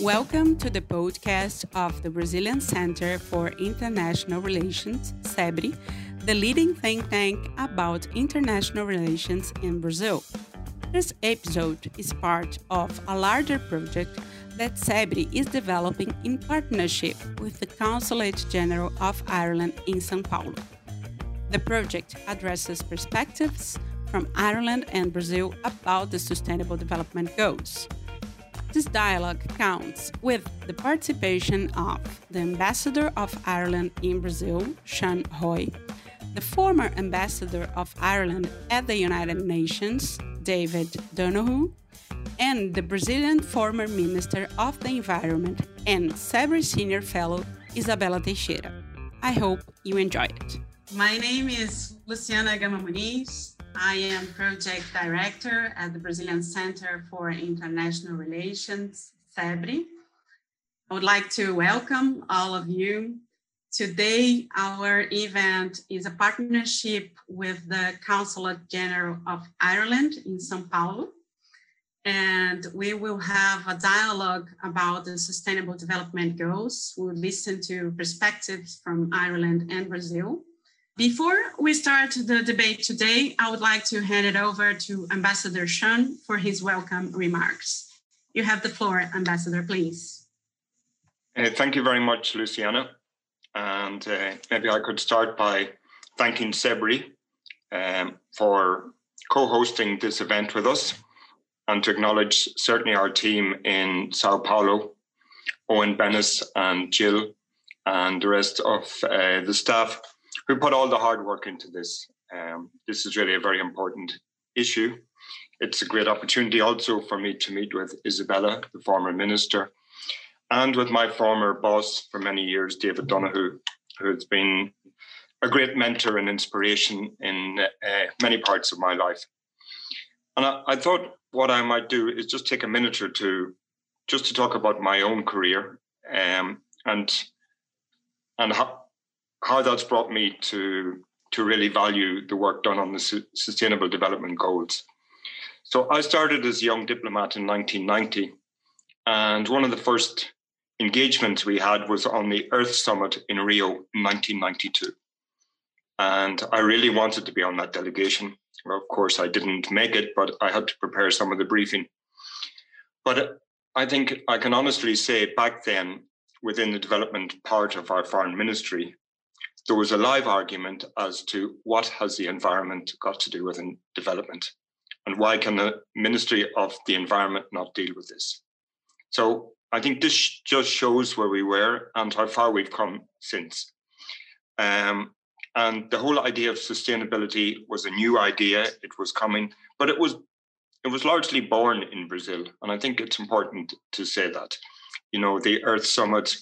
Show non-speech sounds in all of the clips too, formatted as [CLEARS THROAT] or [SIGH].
Welcome to the podcast of the Brazilian Center for International Relations, CEBRI, the leading think tank about international relations in Brazil. This episode is part of a larger project that CEBRI is developing in partnership with the Consulate General of Ireland in São Paulo. The project addresses perspectives from Ireland and Brazil about the Sustainable Development Goals. This dialogue counts with the participation of the Ambassador of Ireland in Brazil, Sean Hoy, the former Ambassador of Ireland at the United Nations, David Donoghue, and the Brazilian former Minister of the Environment and CEBRI Senior Fellow, Izabella Teixeira. I hope you enjoy it. My name is Luciana Gama Muniz. I am project director at the Brazilian Center for International Relations, CEBRI. I would like to welcome all of you. Today, our event is a partnership with the Consulate General of Ireland in São Paulo. And we will have a dialogue about the Sustainable Development Goals. We'll listen to perspectives from Ireland and Brazil. Before we start the debate today, I would like to hand it over to Ambassador Sean for his welcome remarks. You have the floor, Ambassador, please. Uh, thank you very much, Luciana. And uh, maybe I could start by thanking CEBRI um, for co hosting this event with us and to acknowledge certainly our team in Sao Paulo, Owen Bennis and Jill, and the rest of uh, the staff who put all the hard work into this. Um, this is really a very important issue. It's a great opportunity also for me to meet with Izabella, the former minister, and with my former boss for many years, David Donoghue, who has been a great mentor and inspiration in uh, many parts of my life. And I, I, thought what I might do is just take a minute or two just to talk about my own career um, and and how, how that's brought me to to really value the work done on the su- sustainable development goals. So I started as a young diplomat in 1990, and one of the first engagements we had was on the Earth Summit in Rio in 1992. And I really wanted to be on that delegation. Well, of course, I didn't make it, but I had to prepare some of the briefing. But I think I can honestly say back then, within the development part of our foreign ministry, there was a live argument as to what has the environment got to do with development and why can the ministry of the environment not deal with this? So i think this just shows where we were and how far we've come since. Um, and the whole idea of sustainability was a new idea. It was coming but it was it was largely born in brazil and i think it's important to say that. You know the earth summit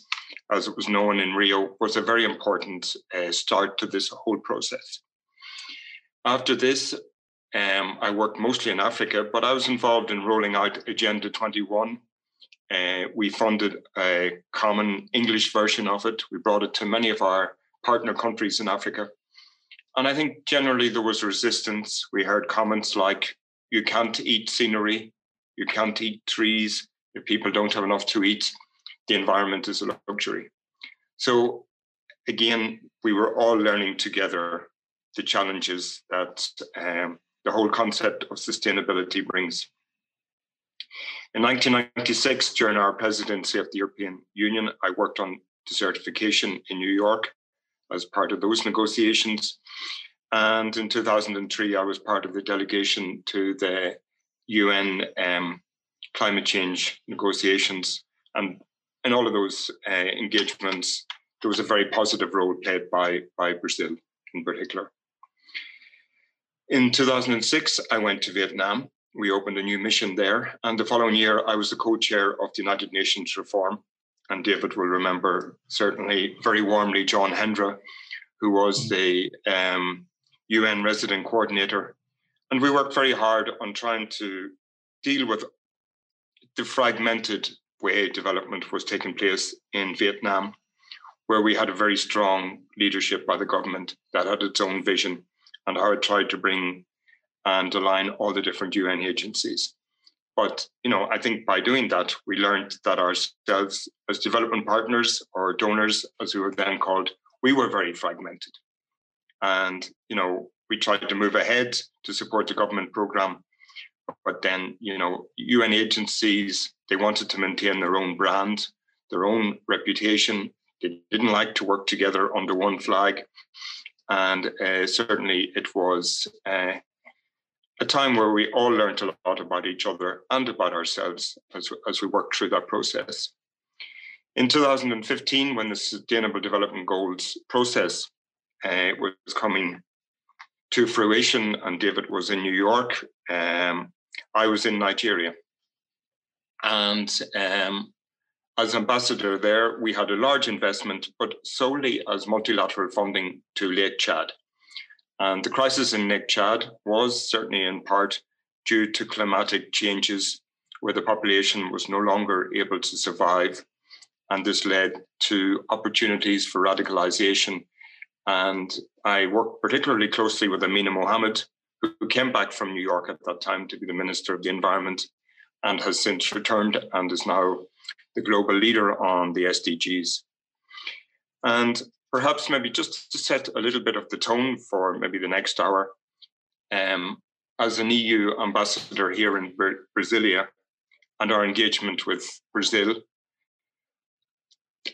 as it was known in Rio, was a very important uh, start to this whole process. After this, um, I worked mostly in Africa, but I was involved in rolling out Agenda 21. Uh, we funded a common English version of it. We brought it to many of our partner countries in Africa. And I think generally there was resistance. We heard comments like, you can't eat scenery, you can't eat trees if people don't have enough to eat the environment is a luxury. So again, we were all learning together the challenges that um, the whole concept of sustainability brings. In 1996, during our presidency of the European Union, I worked on desertification in New York as part of those negotiations. And in 2003, I was part of the delegation to the UN um, climate change negotiations. And in all of those uh, engagements, there was a very positive role played by, by Brazil in particular. In 2006, I went to Vietnam. We opened a new mission there. And the following year, I was the co chair of the United Nations Reform. And David will remember certainly very warmly John Hendra, who was the um, UN resident coordinator. And we worked very hard on trying to deal with the fragmented way development was taking place in Vietnam, where we had a very strong leadership by the government that had its own vision and how it tried to bring and align all the different UN agencies. But you know, I think by doing that, we learned that ourselves as development partners or donors, as we were then called, we were very fragmented. And you know, we tried to move ahead to support the government program, but then you know, UN agencies they wanted to maintain their own brand, their own reputation. They didn't like to work together under one flag, and uh, certainly it was. Uh, a time where we all learned a lot about each other and about ourselves as, as we worked through that process. In 2015, when the Sustainable Development Goals process uh, was coming to fruition, and David was in New York, um, I was in Nigeria. And um, as ambassador there, we had a large investment, but solely as multilateral funding to Lake Chad. And the crisis in Lake Chad was certainly in part due to climatic changes where the population was no longer able to survive. And this led to opportunities for radicalization. And I worked particularly closely with Amina Mohammed, who came back from New York at that time to be the Minister of the Environment and has since returned and is now the global leader on the SDGs. And perhaps maybe just to set a little bit of the tone for maybe the next hour, um, as an EU ambassador here in Brasilia and our engagement with Brazil,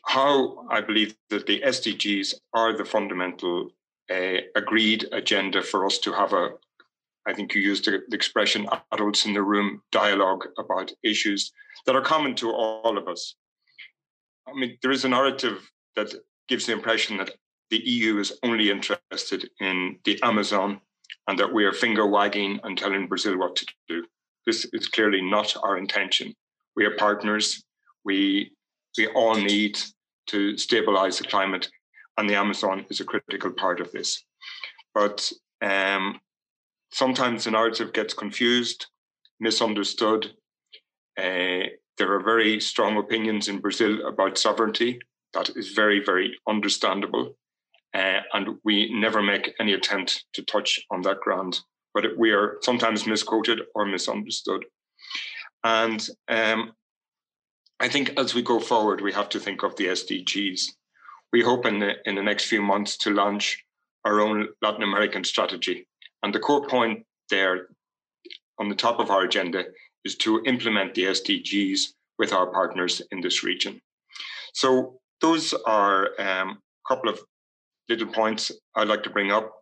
how I believe that the SDGs are the fundamental uh, agreed agenda for us to have a, I think you used the, the expression adults in the room dialogue about issues that are common to all of us. I mean, there is a narrative that gives the impression that the EU is only interested in the Amazon and that we are finger wagging and telling Brazil what to do. This is clearly not our intention. We are partners. We we all need to stabilize the climate, and the Amazon is a critical part of this. But um, sometimes the narrative gets confused, misunderstood. Uh, there are very strong opinions in Brazil about sovereignty that is very, very understandable. Uh, and we never make any attempt to touch on that ground, but we are sometimes misquoted or misunderstood. And um, I think as we go forward, we have to think of the SDGs. We hope in the, in the next few months to launch our own Latin American strategy. And the core point there on the top of our agenda is to implement the SDGs with our partners in this region. So those are a um, couple of little points I'd like to bring up.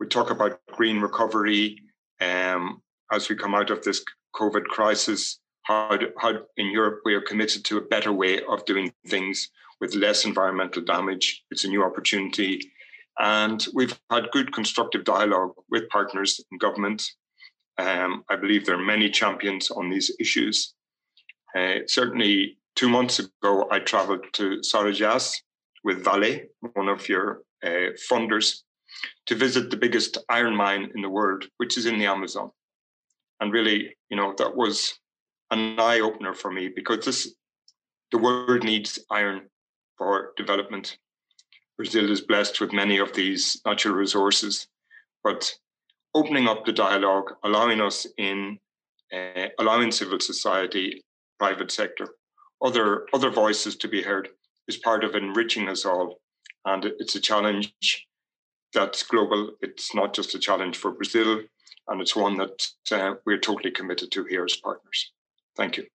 We talk about green recovery um, as we come out of this COVID crisis. How, how in Europe we are committed to a better way of doing things with less environmental damage. It's a new opportunity. And we've had good constructive dialogue with partners in government. Um, I believe there are many champions on these issues. Uh, certainly, two months ago, I traveled to Carajás with Vale, one of your uh, funders, to visit the biggest iron mine in the world, which is in the Amazon. And really, you know, that was an eye opener for me because this, the world needs iron for development. Brazil is blessed with many of these natural resources, but opening up the dialogue, allowing us in, uh, allowing civil society, private sector other other voices to be heard is part of enriching us all. And it's a challenge that's global. It's not just a challenge for Brazil, and it's one that uh, we're totally committed to here as partners. Thank you.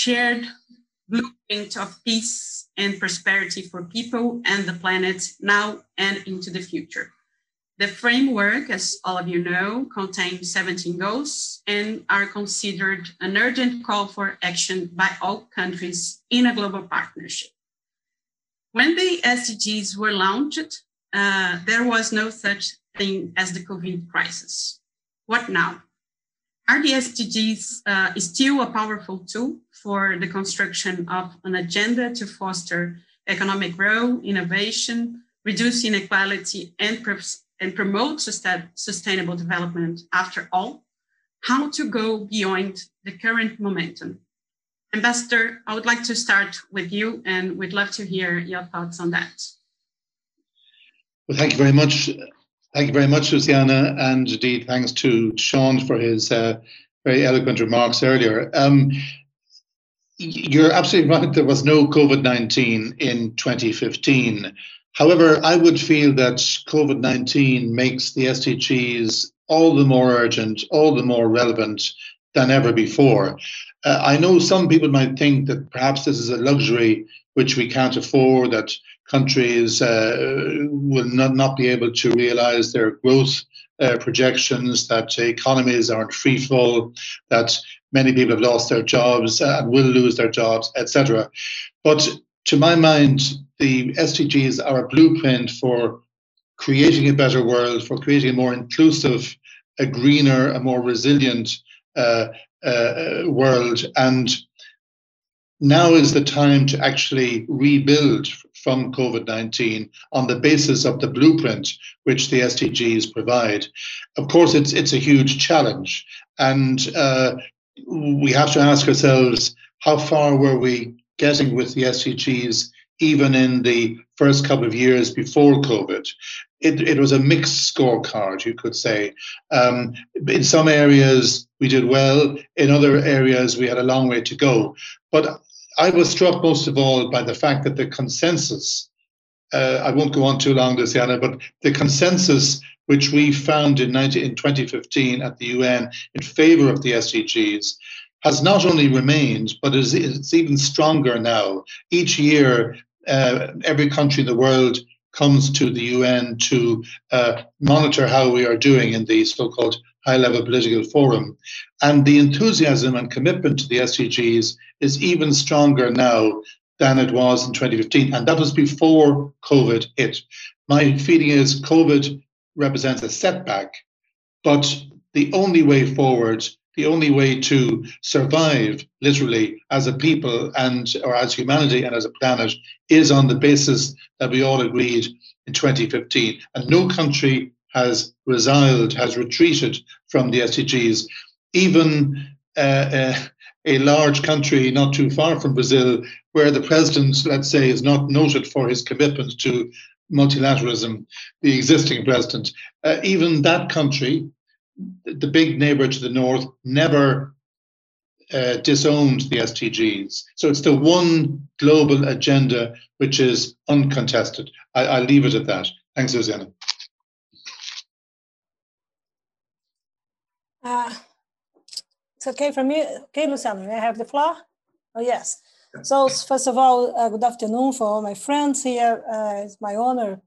Shared blueprint of peace and prosperity for people and the planet now and into the future. The framework, as all of you know, contains 17 goals and are considered an urgent call for action by all countries in a global partnership. When the SDGs were launched, uh, there was no such thing as the COVID crisis. What now? Are the SDGs uh, still a powerful tool for the construction of an agenda to foster economic growth, innovation, reduce inequality, and, and promote sustainable development after all? How to go beyond the current momentum? Ambassador, I would like to start with you and we'd love to hear your thoughts on that. Well, thank you very much. Thank you very much, Luciana, and indeed thanks to Sean for his uh, very eloquent remarks earlier. Um, you're absolutely right. There was no COVID 19 in 2015. However, I would feel that COVID 19 makes the SDGs all the more urgent, all the more relevant than ever before. Uh, I know some people might think that perhaps this is a luxury which we can't afford, that countries uh, will not, not be able to realize their growth uh, projections, that economies aren't free fall, that many people have lost their jobs and will lose their jobs, etc. But to my mind, the SDGs are a blueprint for creating a better world, for creating a more inclusive, a greener, a more resilient uh, uh, world. And now is the time to actually rebuild from COVID 19 on the basis of the blueprint which the SDGs provide. Of course, it's, it's a huge challenge. And uh, we have to ask ourselves how far were we getting with the SDGs even in the first couple of years before COVID? It, it was a mixed scorecard, you could say. Um, in some areas, we did well. In other areas, we had a long way to go. But I was struck most of all by the fact that the consensus, uh, I won't go on too long, Luciana, but the consensus which we found in, 19, in 2015 at the UN in favor of the SDGs has not only remained, but is, it's even stronger now. Each year, uh, every country in the world comes to the UN to uh, monitor how we are doing in the so called high level political forum. And the enthusiasm and commitment to the SDGs is even stronger now than it was in 2015. And that was before COVID hit. My feeling is COVID represents a setback, but the only way forward, the only way to survive literally as a people and or as humanity and as a planet is on the basis that we all agreed in 2015. And no country has resiled, has retreated from the SDGs. Even uh, uh, a large country not too far from Brazil, where the president, let's say, is not noted for his commitment to multilateralism, the existing president, uh, even that country, the big neighbor to the north, never uh, disowned the SDGs. So it's the one global agenda which is uncontested. I, will leave it at that. Thanks, Susanna. Uh, it's okay for me. Okay, Luciano, may I have the floor? Oh, yes. So first of all, uh, good afternoon for all my friends here. Uh, it's my honor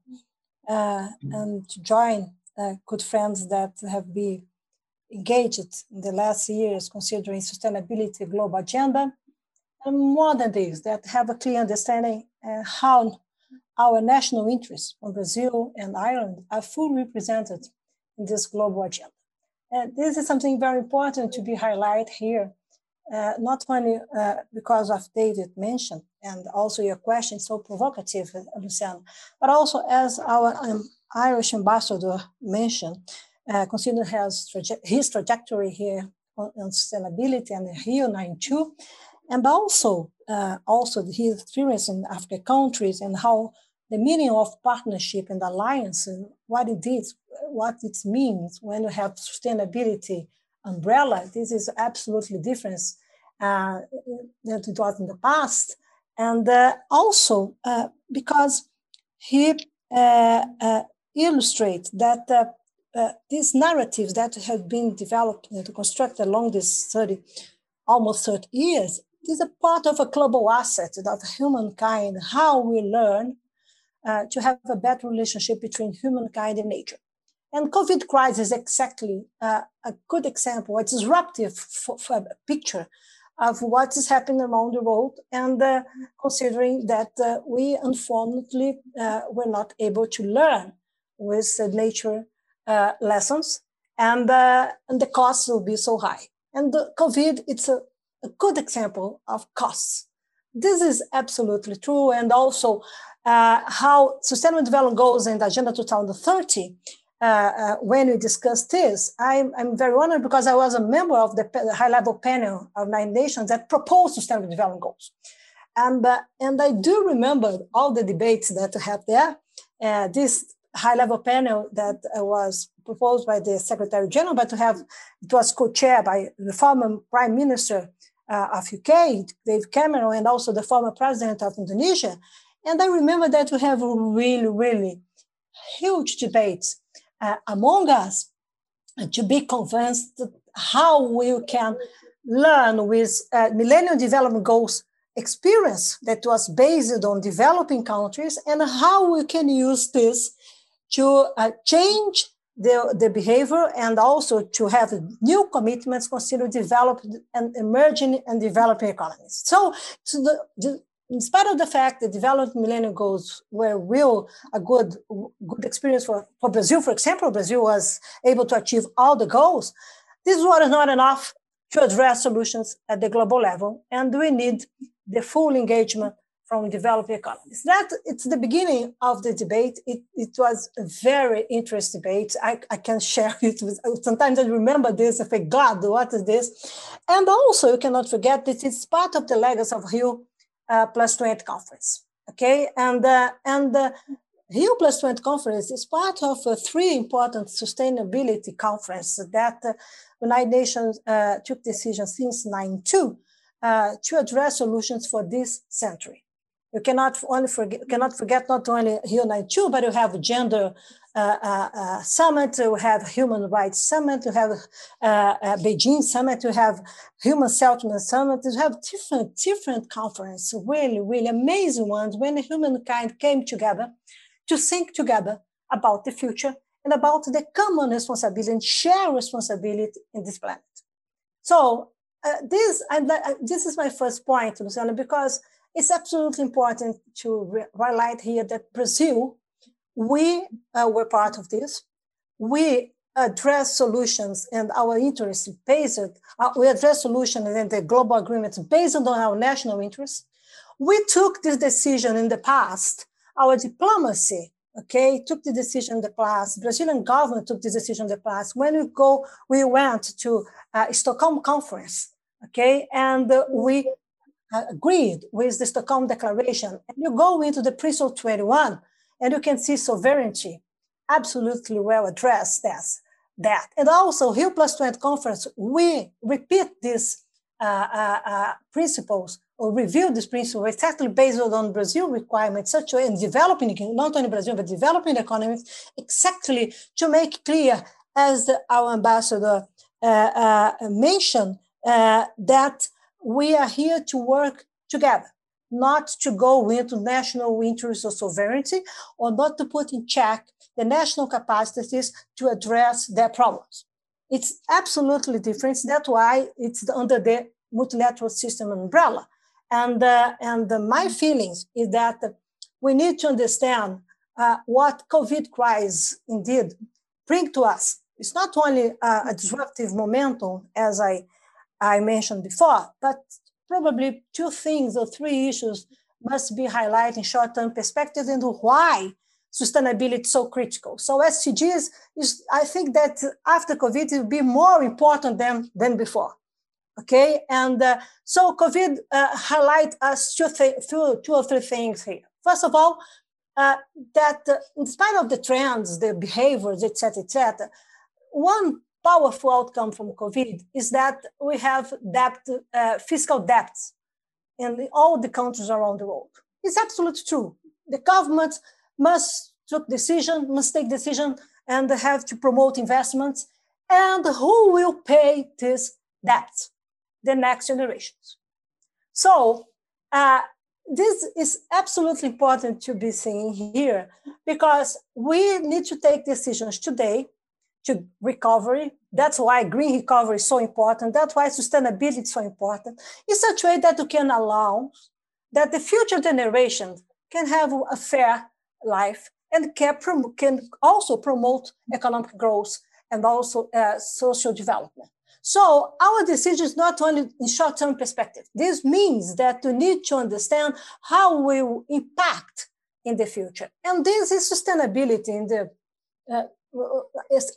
uh, and to join uh, good friends that have been engaged in the last years considering sustainability global agenda. And more than this, that have a clear understanding uh, how our national interests from Brazil and Ireland are fully represented in this global agenda. And this is something very important to be highlighted here, uh, not only uh, because of David mentioned and also your question so provocative, Luciano, but also as our um, Irish ambassador mentioned, uh, considering his, traje his trajectory here on, on, sustainability and Rio 92, and also uh, also his experience in African countries and how the meaning of partnership and alliance and what it is, what it means when you have sustainability umbrella. This is absolutely different uh, than it was in the past. And uh, also uh, because he uh, uh, illustrates that uh, these narratives that have been developed and constructed along this 30, almost 30 years, is a part of a global asset of humankind, how we learn to have a better relationship between humankind and nature. And COVID crisis is exactly uh, a good example, a disruptive picture of what is happening around the world and uh, considering that uh, we unfortunately uh, were not able to learn with nature uh, lessons and, uh, and the costs will be so high. And the COVID, it's a, a good example of costs. This is absolutely true. And also uh, how Sustainable Development Goals and Agenda 2030 uh, uh, when we discussed this, I'm, I'm, very honored because I was a member of the, high level panel of Nine Nations that proposed Sustainable Development Goals. And, uh, and I do remember all the debates that we had there. Uh, this high level panel that uh, was proposed by the Secretary General, but to have it was co-chaired by the former Prime Minister uh, of UK, Dave Cameron, and also the former President of Indonesia. And I remember that we have really, really huge debates uh, among us to be convinced how we can learn with uh, Millennium Development Goals experience that was based on developing countries and how we can use this to uh, change the, the behavior and also to have new commitments consider developed and emerging and developing economies. So, to the, the in spite of the fact that developed millennium goals were real a good good experience for, for Brazil, for example, Brazil was able to achieve all the goals. This was not enough to address solutions at the global level, and we need the full engagement from developing economies. That it's the beginning of the debate. It, it was a very interesting debate. I, I can share [LAUGHS] it with sometimes I remember this, I think, God, what is this? And also you cannot forget that it's part of the legacy of Rio uh, plus 20 conference. Okay, and uh, and uh, Rio Plus 20 conference is part of uh, three important sustainability conferences that uh, United Nations uh, took decisions since 92 uh, to address solutions for this century. You cannot only forget, cannot forget not only Rio 92, but you have gender uh, summit, we have human rights summit, we have Beijing summit, we have human settlement summit, we have different, different conferences, really, really amazing ones when humankind came together to think together about the future and about the common responsibility and shared responsibility in this planet. So uh, this, uh, this is my first point, Luciana, because it's absolutely important to highlight here that Brazil we uh, were part of this. We address solutions and our interests based, uh, we address solutions and the global agreements based on our national interests. We took this decision in the past. Our diplomacy, okay, took the decision in the past. Brazilian government took this decision in the past. When we go, we went to uh, Stockholm conference, okay, and uh, we agreed with the Stockholm Declaration. And you go into the Principle 21, and you can see sovereignty absolutely well addressed as that. And also, Rio Plus 20 conference, we repeat these uh, uh, uh, principles or review these principles exactly based on Brazil requirements, such a way in developing, not only Brazil, but developing economies, exactly to make clear, as our ambassador uh, uh, mentioned, uh, that we are here to work together not to go into national interests or sovereignty or not to put in check the national capacities to address their problems. It's absolutely different. That's why it's under the multilateral system umbrella. And, uh, and uh, my feelings is that we need to understand uh, what COVID crisis indeed bring to us. It's not only a disruptive momentum, as I, I mentioned before, but probably two things or three issues must be highlighted in short-term perspective and why sustainability is so critical. So SDGs is, I think that after COVID, it will be more important than, than before. Okay, and uh, so COVID uh, highlight us two, th- two, two or three things here. First of all, uh, that uh, in spite of the trends, the behaviors, etc., etc., one powerful outcome from COVID is that we have debt, uh, fiscal debts in all the countries around the world. It's absolutely true. The government must take decision, must take decision, and have to promote investments. And who will pay this debt? The next generations. So uh, this is absolutely important to be seen here because we need to take decisions today to recovery. That's why green recovery is so important. That's why sustainability is so important. In such a way that you can allow that the future generations can have a fair life and can, also promote economic growth and also uh, social development. So our decision is not only in short-term perspective. This means that we need to understand how we will impact in the future. And this is sustainability in the uh,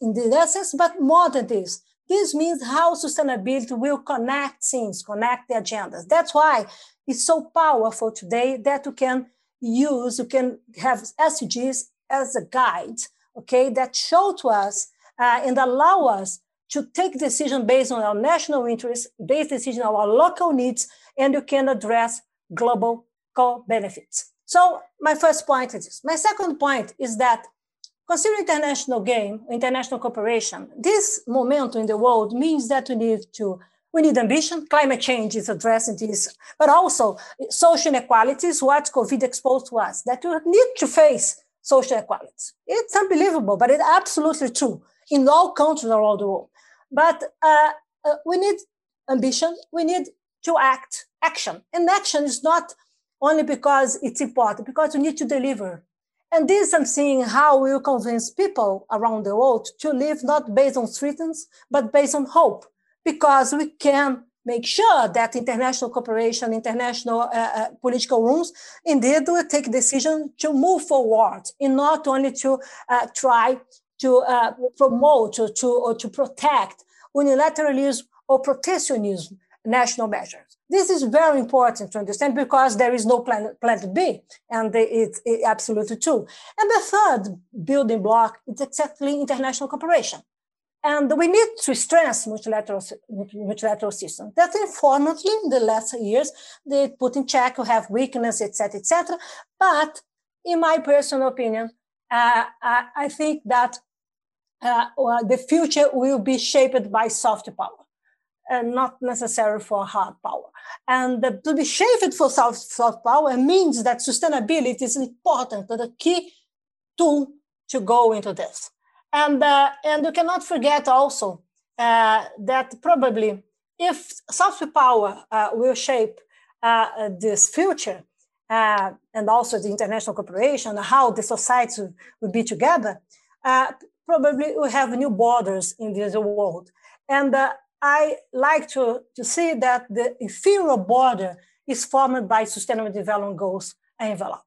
in the essence, but more than this. This means how sustainability will connect things, connect the agendas. That's why it's so powerful today that you can use, you can have SDGs as a guide, okay, that show to us uh, and allow us to take decision based on our national interests, based decision on our local needs, and you can address global co-benefits. So my first point is this. My second point is that consider international game, international cooperation. This momentum in the world means that we need to we need ambition. Climate change is addressing this, but also social inequalities, what COVID exposed to us, that we need to face social inequalities. It's unbelievable, but it's absolutely true in all countries around the world. But uh, uh, we need ambition. We need to act, action. And action is not only because it's important, because we need to deliver. And this I'm seeing how we convince people around the world to live not based on threats, but based on hope, because we can make sure that international cooperation, international uh, uh, political rooms, indeed will take decision to move forward, and not only to uh, try to uh, promote or to, or to protect unilateralism or protectionism national measures. This is very important to understand because there is no plan, plan B, and it's, absolutely true. And the third building block is exactly international cooperation. And we need to strengthen multilateral, multilateral systems. That unfortunately, in the last years, they put in check, we have weakness, etc., etc. But in my personal opinion, uh, I, I think that uh, the future will be shaped by soft power and not necessary for hard power. And uh, to be shaped for soft, soft power means that sustainability is important, the key tool to go into this. And, uh, and you cannot forget also uh, that probably if soft power uh, will shape uh, this future, and also the international cooperation, how the society will be together, probably we have new borders in this world. And uh, I like to, to see that the inferior border is formed by Sustainable Development Goals envelope.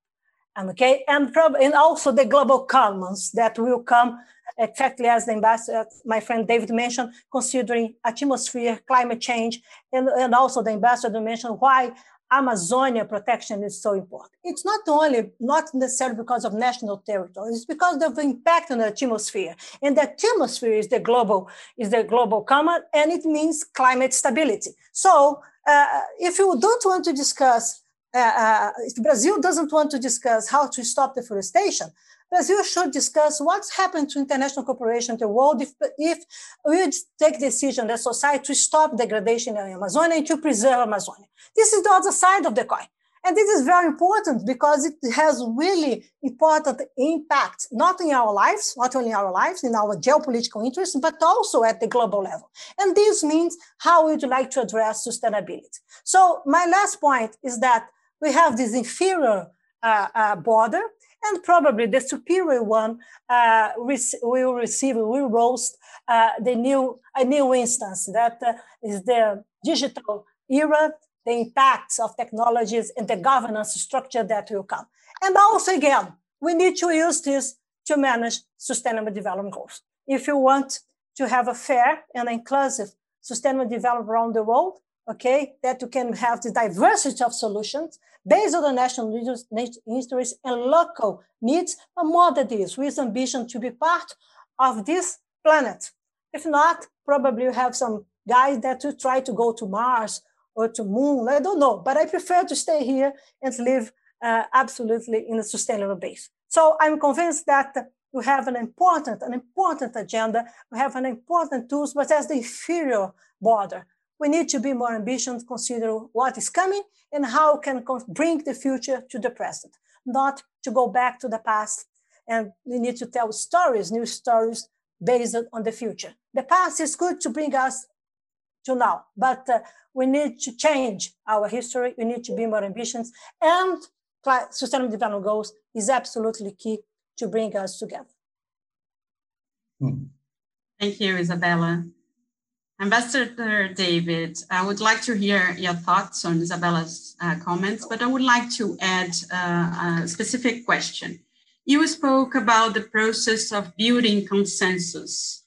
And, okay, and, prob- and also the global commons that will come exactly as the ambassador, my friend David mentioned, considering atmosphere, climate change, and, and also the ambassador mentioned why Amazonia protection is so important. It's not only, not necessarily because of national territory, it's because of the impact on the atmosphere. And the atmosphere is the global, is the global common, and it means climate stability. So uh, if you don't want to discuss, uh, uh, if Brazil doesn't want to discuss how to stop deforestation, Brazil should discuss what's happened to international cooperation in the world if, if we take decision as society to stop degradation in Amazonia and to preserve Amazonia. This is the other side of the coin. And this is very important because it has really important impact, not in our lives, not only in our lives, in our geopolitical interests, but also at the global level. And this means how we would like to address sustainability? So my last point is that we have this inferior uh, uh, border and probably the superior one uh, will receive, will roast uh, the new, a new instance that uh, is the digital era, the impacts of technologies and the governance structure that will come. And also again, we need to use this to manage sustainable development goals. If you want to have a fair and inclusive sustainable development around the world, okay, that you can have the diversity of solutions based on the national interests and local needs, but more than this, with ambition to be part of this planet. If not, probably you have some guys that will try to go to Mars or to Moon. I don't know, but I prefer to stay here and live uh, absolutely in a sustainable base. So I'm convinced that we have an important, an important agenda. We have an important tools, but as the inferior border, we need to be more ambitious, consider what is coming and how can bring the future to the present, not to go back to the past. And we need to tell stories, new stories based on the future. The past is good to bring us to now, but uh, we need to change our history. We need to be more ambitious, and sustainable development goals is absolutely key to bring us together. Thank you, Izabella. Ambassador David, I would like to hear your thoughts on Izabella's uh, comments, but I would like to add uh, a specific question. You spoke about the process of building consensus.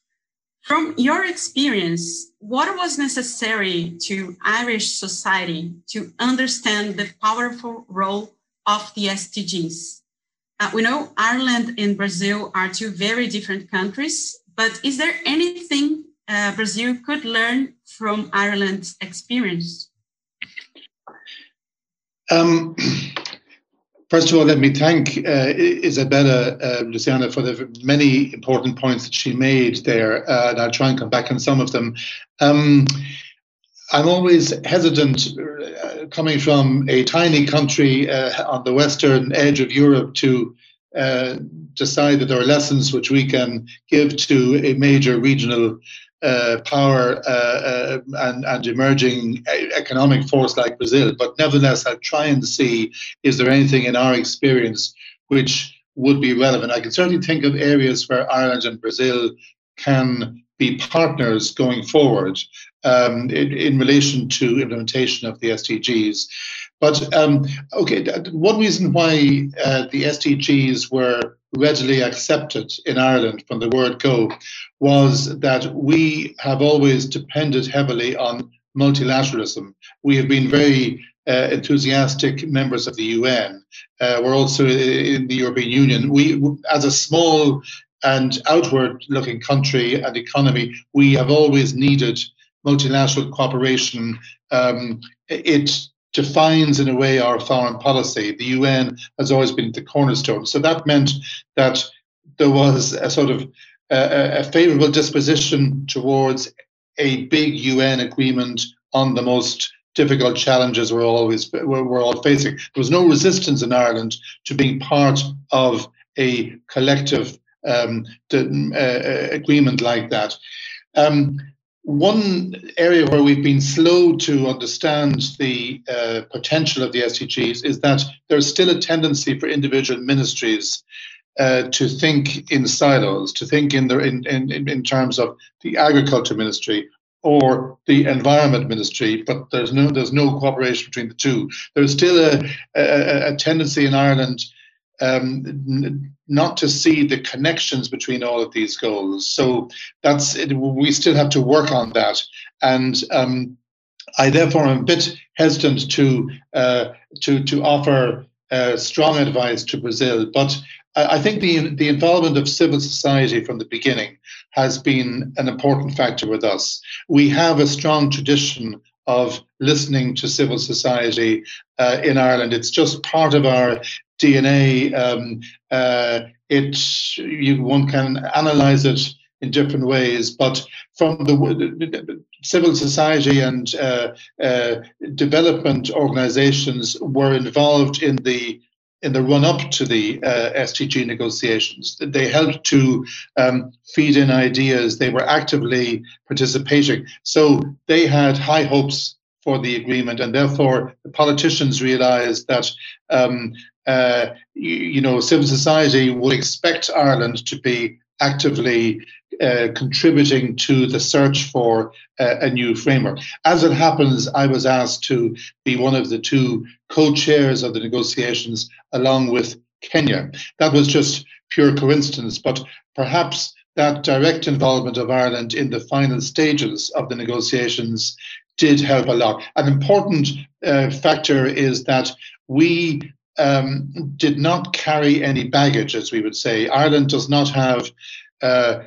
From your experience, what was necessary to Irish society to understand the powerful role of the SDGs? Uh, we know Ireland and Brazil are two very different countries, but is there anything uh, Brazil could learn from Ireland's experience? Um, [CLEARS THROAT] first of all, let me thank uh, Izabella uh, Luciana for the many important points that she made there, uh, and I'll try and come back on some of them. Um, I'm always hesitant uh, coming from a tiny country uh, on the western edge of Europe to uh, decide that there are lessons which we can give to a major regional uh, power uh, uh, and, and emerging economic force like Brazil. But nevertheless, I try and see is there anything in our experience which would be relevant. I can certainly think of areas where Ireland and Brazil can be partners going forward um, in, in, relation to implementation of the SDGs. But um, okay, one reason why uh, the SDGs were readily accepted in Ireland from the word go was that we have always depended heavily on multilateralism. We have been very uh, enthusiastic members of the UN. Uh, we're also in the European Union. We, as a small and outward looking country and economy, we have always needed multilateral cooperation. Um, it defines in a way our foreign policy. The UN has always been the cornerstone. So that meant that there was a sort of a, favorable disposition towards a big UN agreement on the most difficult challenges we're always we're all facing. There was no resistance in Ireland to being part of a collective um, uh, uh, agreement like that. Um, one area where we've been slow to understand the uh, potential of the SDGs is that there's still a tendency for individual ministries uh, to think in silos, to think in, the, in, in, in terms of the agriculture ministry or the environment ministry, but there's no there's no cooperation between the two. There's still a, a, a tendency in Ireland um, n- not to see the connections between all of these goals. So that's it, we still have to work on that, and um, I therefore am a bit hesitant to uh, to to offer uh, strong advice to Brazil, but. I think the the involvement of civil society from the beginning has been an important factor with us. We have a strong tradition of listening to civil society uh, in Ireland. It's just part of our DNA. Um, uh, it you one can analyze it in different ways, but from the, civil society and uh, uh, development organizations were involved in the in the run up to the uh, SDG negotiations. They helped to um, feed in ideas. They were actively participating. So they had high hopes for the agreement, and therefore the politicians realized that um, uh, you, you, know, civil society would expect Ireland to be actively uh, contributing to the search for uh, a new framework. As it happens, I was asked to be one of the two co chairs of the negotiations along with Kenya. That was just pure coincidence, but perhaps that direct involvement of Ireland in the final stages of the negotiations did help a lot. An important uh, factor is that we um, did not carry any baggage, as we would say. Ireland does not have uh,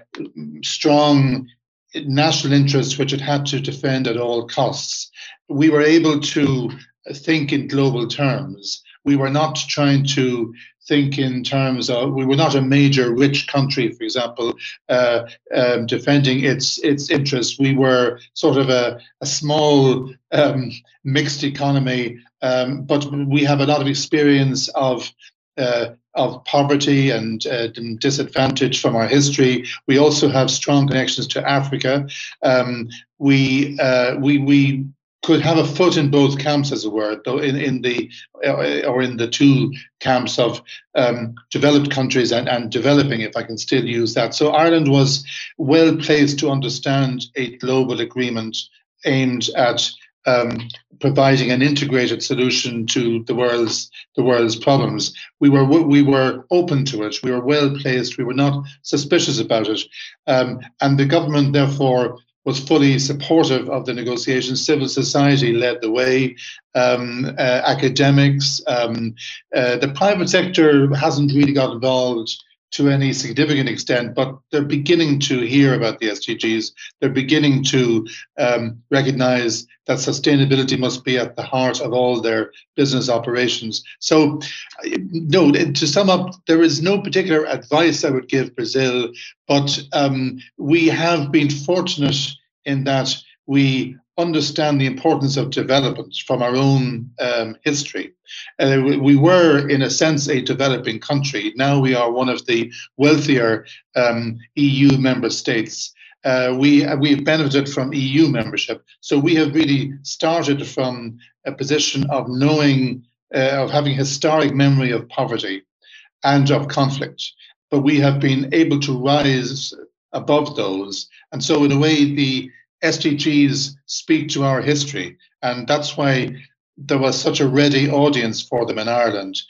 strong national interests which it had to defend at all costs. We were able to think in global terms. We were not trying to think in terms of we were not a major rich country, for example, uh, um, defending its its interests. We were sort of a, a small um, mixed economy um, but we have a lot of experience of uh, of poverty and uh, disadvantage from our history. We also have strong connections to Africa. Um, we, uh, we, we could have a foot in both camps, as it were, though in, in the uh, or in the two camps of um, developed countries and, and developing, if I can still use that. So Ireland was well placed to understand a global agreement aimed at um, providing an integrated solution to the world's the world's problems. We were we were open to it. We were well placed. We were not suspicious about it, um, and the government therefore was fully supportive of the negotiations. Civil society led the way, um, uh, academics. Um, uh, the private sector hasn't really got involved to any significant extent, but they're beginning to hear about the SDGs. They're beginning to um, recognize that sustainability must be at the heart of all their business operations. So, no, to sum up, there is no particular advice I would give Brazil, but um, we have been fortunate in that we understand the importance of development from our own um, history. Uh, we were, in a sense, a developing country. Now we are one of the wealthier um, EU member states. Uh, we we've benefited from EU membership, so we have really started from a position of knowing, uh, of having historic memory of poverty and of conflict. But we have been able to rise above those, and so in a way, the SDGs speak to our history, and that's why there was such a ready audience for them in Ireland.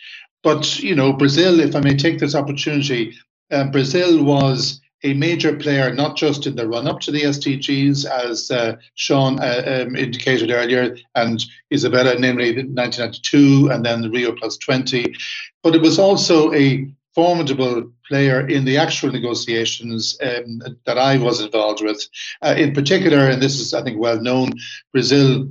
But you know, Brazil, if I may take this opportunity, uh, Brazil was a major player not just in the run up to the SDGs, as uh, Seán uh, um, indicated earlier, and Izabella, namely 1992 and then the Rio Plus 20, but it was also a formidable player in the actual negotiations um, that I was involved with. Uh, in particular, and this is, I think, well known, Brazil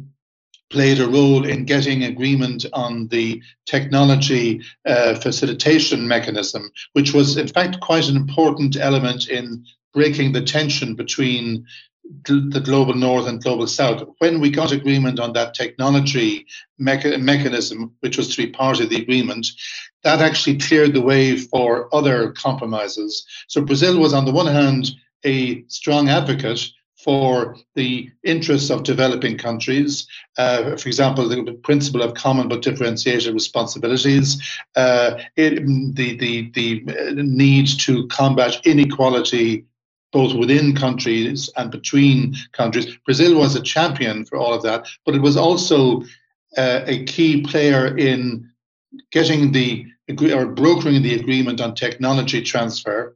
played a role in getting agreement on the technology uh, facilitation mechanism, which was, in fact, quite an important element in breaking the tension between the global north and global south. When we got agreement on that technology mecha- mechanism, which was to be part of the agreement, that actually cleared the way for other compromises. So Brazil was, on the one hand, a strong advocate for the interests of developing countries. Uh, for example, the principle of common but differentiated responsibilities, uh, it, the, the, the need to combat inequality both within countries and between countries. Brazil was a champion for all of that, but it was also uh, a key player in getting the or brokering the agreement on technology transfer.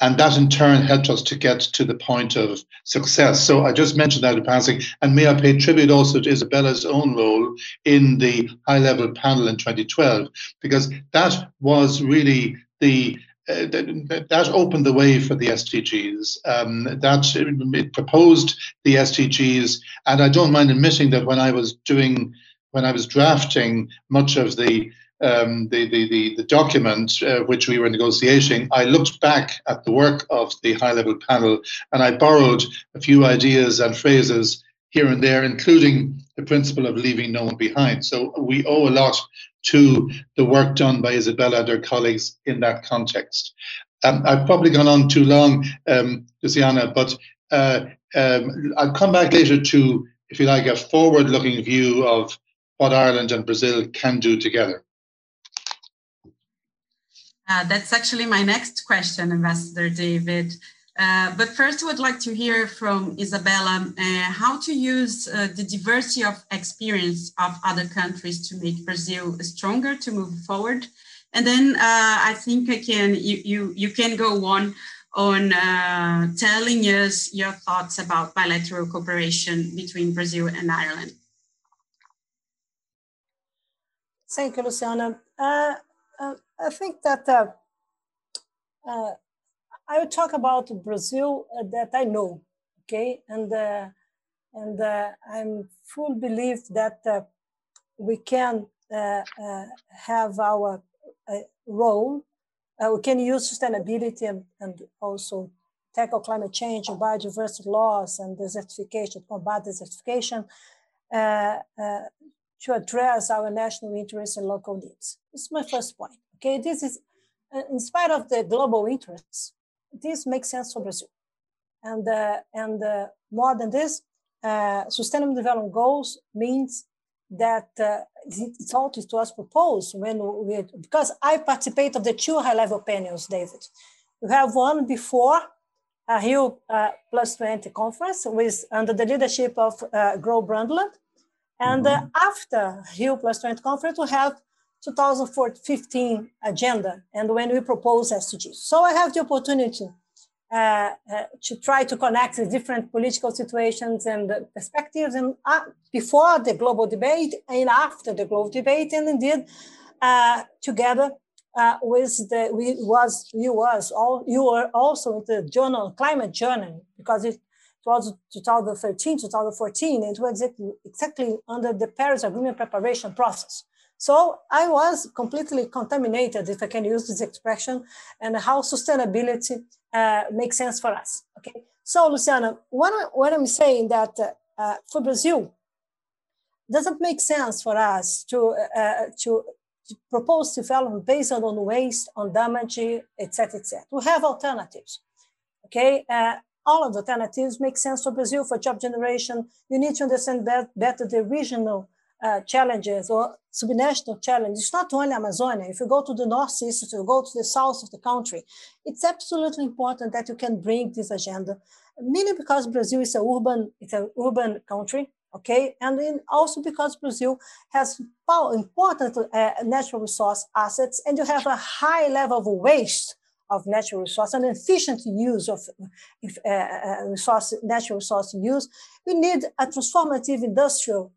And that in turn helped us to get to the point of success. So I just mentioned that in passing. And may I pay tribute also to Izabella's own role in the high level panel in 2012, because that was really the uh, that, that, opened the way for the SDGs. Um, that it proposed the SDGs, and I don't mind admitting that when I was doing, when I was drafting much of the um, the, the, the, the, document uh, which we were negotiating, I looked back at the work of the high level panel and I borrowed a few ideas and phrases here and there, including the principle of leaving no one behind. So we owe a lot to the work done by Izabella and her colleagues in that context. Um, I've probably gone on too long, um, Luciana, but uh, um, I'll come back later to, if you like, a forward looking view of what Ireland and Brazil can do together. Uh, that's actually my next question, Ambassador David. Uh, but first, I would like to hear from Izabella uh, how to use uh, the diversity of experience of other countries to make Brazil stronger to move forward. And then uh, I think I can you, you you can go on on uh, telling us your thoughts about bilateral cooperation between Brazil and Ireland. Thank you, Luciana. I think that I will talk about Brazil uh, that I know, okay, and uh, and uh, I'm full belief that uh, we can uh, uh, have our role. we can use sustainability and, and also tackle climate change biodiversity loss and desertification, combat desertification, to address our national interests and local needs. This is my first point. Okay, this is in spite of the global interests, this makes sense for Brazil. And, uh, and uh, more than this, uh, sustainable development goals means that uh, it's all to us proposed when we, because I participate of the two high level panels, David. We have one before a Rio uh, Plus 20 conference with under the leadership of uh, Gro Brundtland. And uh, mm-hmm. after Rio Plus 20 conference, we have 2015 agenda and when we propose SDGs. So I have the opportunity uh, uh, to try to connect the different political situations and perspectives and uh, before the global debate and after the global debate and indeed uh, together uh, with the we was you was all you were also in the journal climate journal because it was 2013 2014 it was exactly, exactly under the paris agreement preparation process so I was completely contaminated, if I can use this expression, and how sustainability uh, makes sense for us. Okay. So Luciana, what, what I'm saying that uh, for Brazil, doesn't make sense for us to, uh, to, to, propose development based on waste, on damage, etc., etc. We have alternatives. Okay. Uh, all of the alternatives make sense for Brazil for job generation. You need to understand better the regional uh, challenges or subnational challenges, it's not only Amazonia. If you go to the northeast, if you go to the south of the country, it's absolutely important that you can bring this agenda, mainly because Brazil is a urban, it's an urban country, okay, and in, also because Brazil has important uh, natural resource assets, and you have a high level of waste of natural resource and efficient use of uh, uh, resource, natural resource use. We need a transformative industrial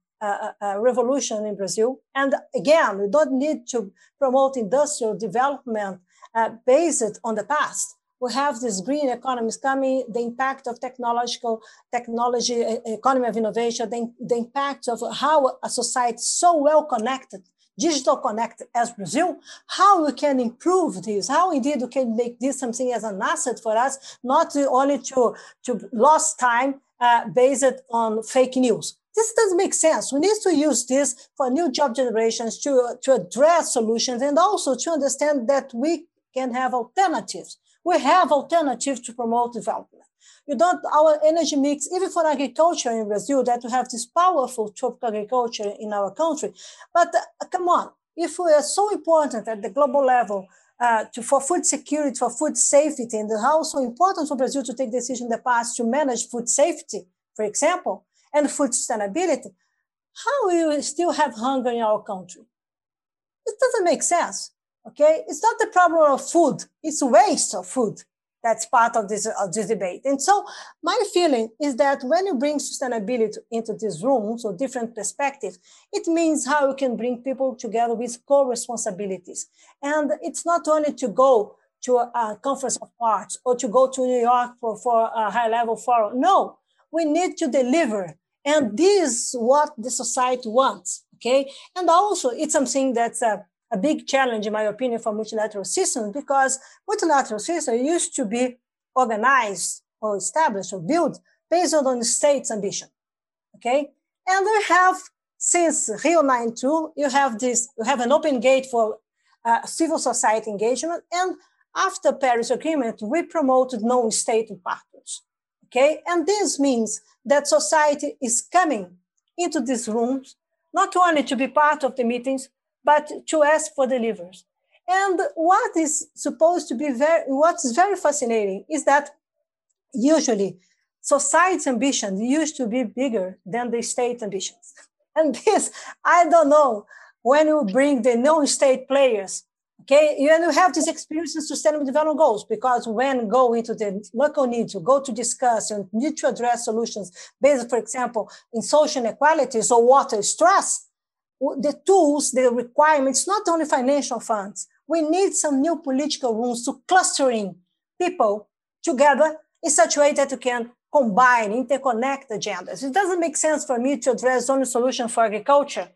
revolution in Brazil. And again, we don't need to promote industrial development uh, based on the past. We have these green economies coming, the impact of technological technology, economy of innovation, the, the impact of how a society so well connected digital connected as Brazil, how we can improve this, how indeed we can make this something as an asset for us, not only to, to lost time uh, based on fake news. This doesn't make sense. We need to use this for new job generations to, to address solutions and also to understand that we can have alternatives. We have alternatives to promote development. You don't, our energy mix, even for agriculture in Brazil, that we have this powerful tropical agriculture in our country. But uh, come on, if we are so important at the global level uh, to, for food security, for food safety, and how so important for Brazil to take decisions in the past to manage food safety, for example, and food sustainability, how we still have hunger in our country? It doesn't make sense. Okay, it's not the problem of food; it's waste of food that's part of this, of this debate. And so, my feeling is that when you bring sustainability into these rooms or different perspectives, it means how you can bring people together with co-responsibilities. And it's not only to go to a conference of parts or to go to New York for, for a high level forum. No, we need to deliver and this is what the society wants, okay? And also it's something that's a, a big challenge, in my opinion, for multilateral systems because multilateral systems used to be organized or established or built based on the state's ambition, okay? And we have, since Rio 92, you have this, you have an open gate for uh, civil society engagement. And after Paris Agreement, we promoted non-state partners, okay? And this means that society is coming into these rooms, not only to be part of the meetings, but to ask for deliverance. And what is supposed to be very, what's very fascinating is that usually society's ambitions used to be bigger than the state ambitions. [LAUGHS] And this, I don't know, when you bring the non-state players Okay, and you have this experience in sustainable development goals because when go into the local needs, you go to discuss and need to address solutions based, for example, in social inequalities or water stress, the tools, the requirements, not only financial funds, we need some new political rules to clustering people together in such a way that you can combine, interconnect agendas. It doesn't make sense for me to address only solution for agriculture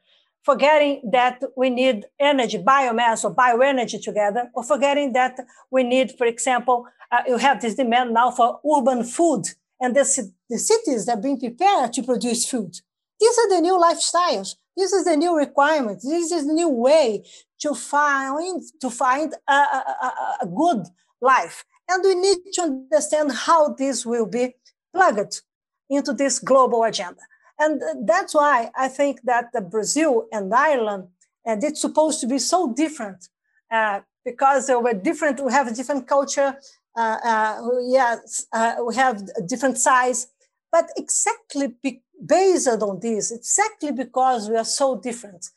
forgetting that we need energy, biomass or bioenergy together, or forgetting that we need, for example, uh, you have this demand now for urban food, and the, the cities are being prepared to produce food. These are the new lifestyles. This is the new requirement. This is the new way to find to find a, a, a good life. And we need to understand how this will be plugged into this global agenda. And that's why I think that Brazil and Ireland, and it's supposed to be so different uh, because we're different, we have a different culture, uh, uh, yes, uh, we have a different size, but exactly be- based on this, exactly because we are so different.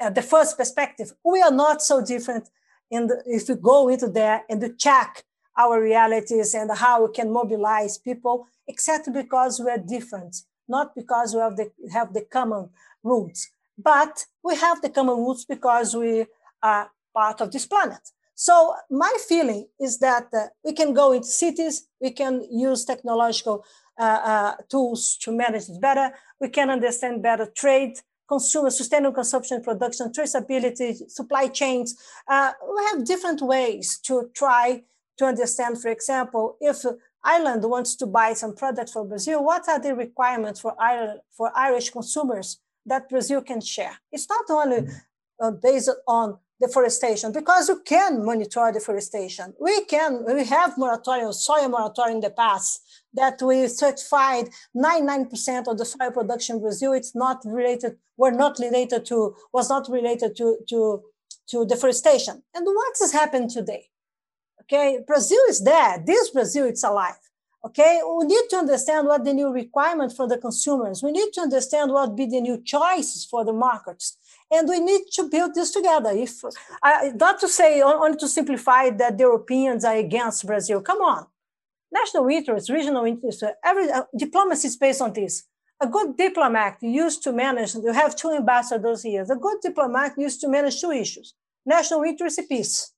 At the first perspective, we are not so different in the, if we go into there and check our realities and how we can mobilize people, except because we are different, not because we have the, have the common roots, but we have the common roots because we are part of this planet. So my feeling is that uh, we can go into cities, we can use technological uh, uh, tools to manage it better, we can understand better trade, consumer, sustainable consumption, production, traceability, supply chains. Uh, we have different ways to try to understand, for example, if Ireland wants to buy some product from Brazil, what are the requirements for, Ireland, for Irish consumers that Brazil can share? It's not only uh, based on deforestation because you can monitor deforestation. We can, we have moratorium, soy moratorium in the past that we certified 99% of the soy production in Brazil. It's not related, were not related to, was not related to, to, to deforestation. And what has happened today? Okay, Brazil is there. This Brazil, it's alive. Okay, we need to understand what the new requirement for the consumers. We need to understand what be the new choices for the markets and we need to build this together. If not to say only to simplify that the Europeans are against Brazil. Come on, national interests, regional interests, every uh, diplomacy is based on this. A good diplomat used to manage. You have two ambassadors here. A good diplomat used to manage two issues: national interest and peace.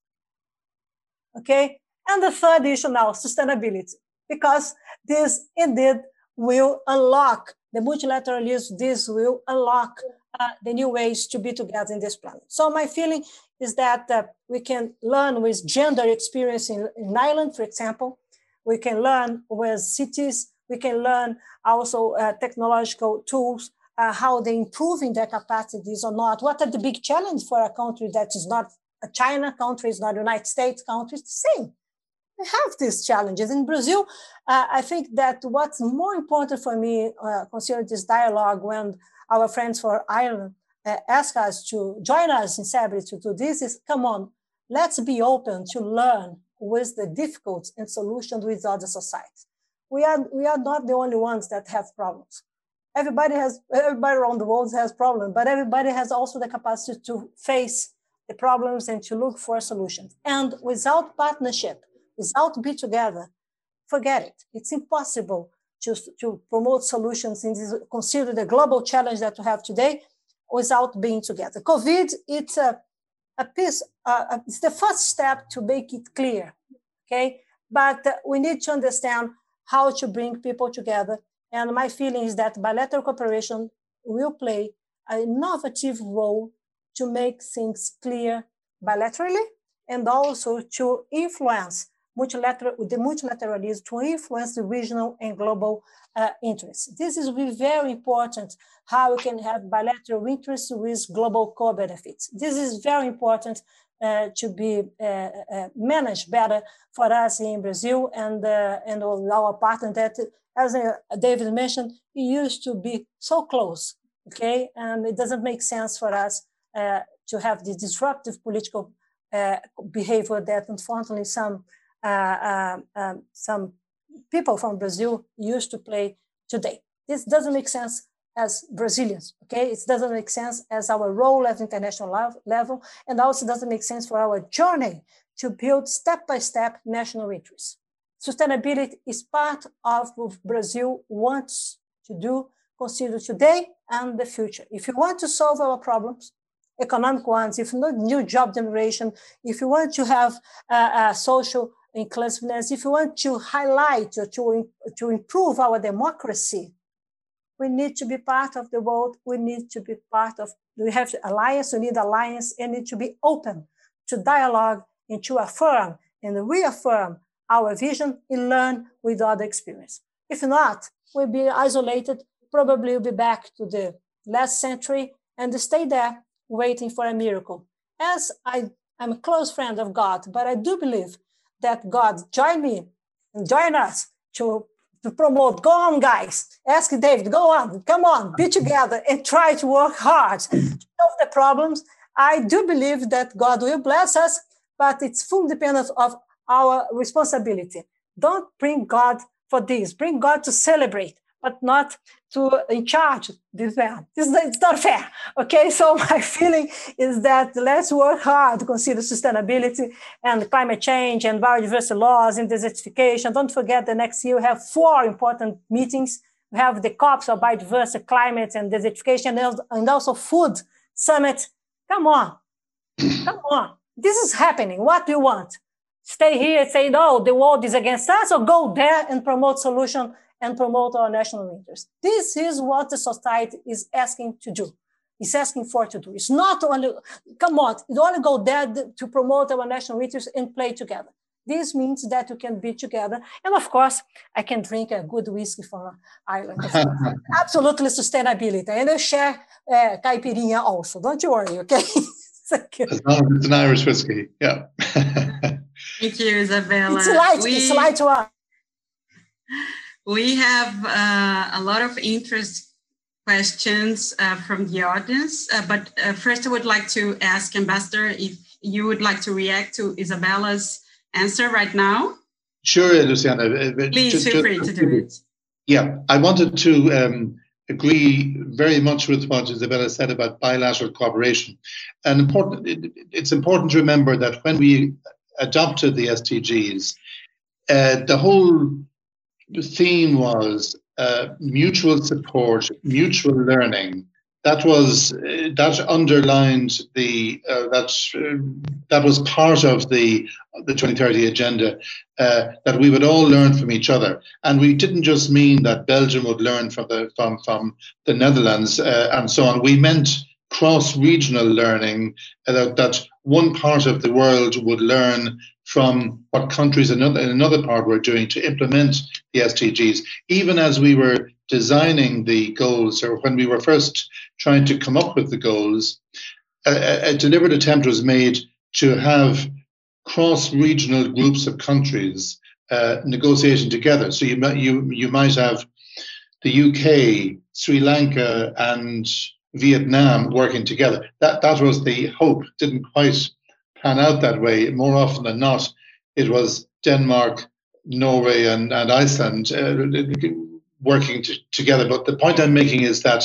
Okay, and the third issue now, sustainability, because this indeed will unlock the multilateralism. This will unlock uh, the new ways to be together in this planet. So my feeling is that uh, we can learn with gender experience in, in Ireland, for example. We can learn with cities. We can learn also uh, technological tools, uh, how they're improving their capacities or not. What are the big challenges for a country that is not a China country, is not a United States country? It's the same. We have these challenges. In Brazil, uh, I think that what's more important for me, uh, considering this dialogue when our friends for Ireland uh, ask us to join us in CEBRI to do this is come on, let's be open to learn with the difficulties and solutions with other societies. We are, we are not the only ones that have problems. Everybody has, everybody around the world has problems, but everybody has also the capacity to face the problems and to look for solutions. And without partnership, without be together, forget it. It's impossible to, to promote solutions in this, consider the global challenge that we have today without being together. COVID, it's a, a piece, uh, it's the first step to make it clear, okay? But uh, we need to understand how to bring people together. And my feeling is that bilateral cooperation will play an innovative role to make things clear bilaterally and also to influence multilateral, the multilateralism to influence the regional and global uh, interests. This is very important, how we can have bilateral interests with global co-benefits. This is very important uh, to be uh, uh managed better for us in Brazil and, uh, and our partner that, as uh, David mentioned, used to be so close, okay? And it doesn't make sense for us to have the disruptive political behavior that unfortunately some uh, uh, um, some people from Brazil used to play today. This doesn't make sense as Brazilians, okay? It doesn't make sense as our role at international level, and also doesn't make sense for our journey to build step-by-step national interests. Sustainability is part of what Brazil wants to do, consider today and the future. If you want to solve our problems, economic ones, if not new job generation, if you want to have uh, social inclusiveness, if you want to highlight or to, to improve our democracy, we need to be part of the world. We need to be part of, we have alliance, we need alliance, and need to be open to dialogue and to affirm and reaffirm our vision and learn with other experience. If not, we'll be isolated, probably we'll be back to the last century and stay there waiting for a miracle. As I am a close friend of God, but I do believe that God join me and join us to, to promote. Go on, guys. Ask David, go on, come on, be together and try to work hard to solve the problems. I do believe that God will bless us, but it's full dependence of our responsibility. Don't bring God for this. Bring God to celebrate, but not to in charge this man. This, it's not fair. Okay, so [LAUGHS] my feeling is that let's work hard to consider sustainability and climate change and biodiversity laws and desertification. Don't forget the next year we have four important meetings. We have the COPs of biodiversity, climate, and desertification, and also food summit. Come on, [CLEARS THROAT] come on. This is happening. What do you want? Stay here and say, no, the world is against us, or go there and promote solution and promote our national interests. This is what the society is asking to do. It's asking for to do. It's not only, come on, you only go there to promote our national interests and play together. This means that we can be together. And of course, I can drink a good whiskey from Ireland. [LAUGHS] Absolutely sustainability. And I share uh, caipirinha also. Don't you worry, okay? [LAUGHS] Thank you. As long as it's an Irish whiskey, yeah. [LAUGHS] Thank you, Izabella. It's light, we, it's light one. We have uh, a lot of interest questions uh, from the audience, uh, but uh, first I would like to ask Ambassador if you would like to react to Izabella's answer right now. Sure, Luciana. Uh, Please just, feel free to do it. Yeah, I wanted to um, agree very much with what Izabella said about bilateral cooperation. And important, it, it's important to remember that when we adopted the SDGs, uh, the whole theme was uh, mutual support, mutual learning. That was uh, that underlined the uh, that's uh, that was part of the the 2030 agenda uh, that we would all learn from each other, and we didn't just mean that Belgium would learn from the from from the Netherlands uh, and so on. We meant cross regional learning that, that one part of the world would learn from what countries in another, part were doing to implement the SDGs. Even as we were designing the goals, or when we were first trying to come up with the goals, a, a deliberate attempt was made to have cross regional groups of countries uh, negotiating together. So you, you, you might have the UK, Sri Lanka, and Vietnam working together. That, that was the hope. Didn't quite pan out that way. More often than not, it was Denmark, Norway, and, and Iceland uh, working t- together. But the point I'm making is that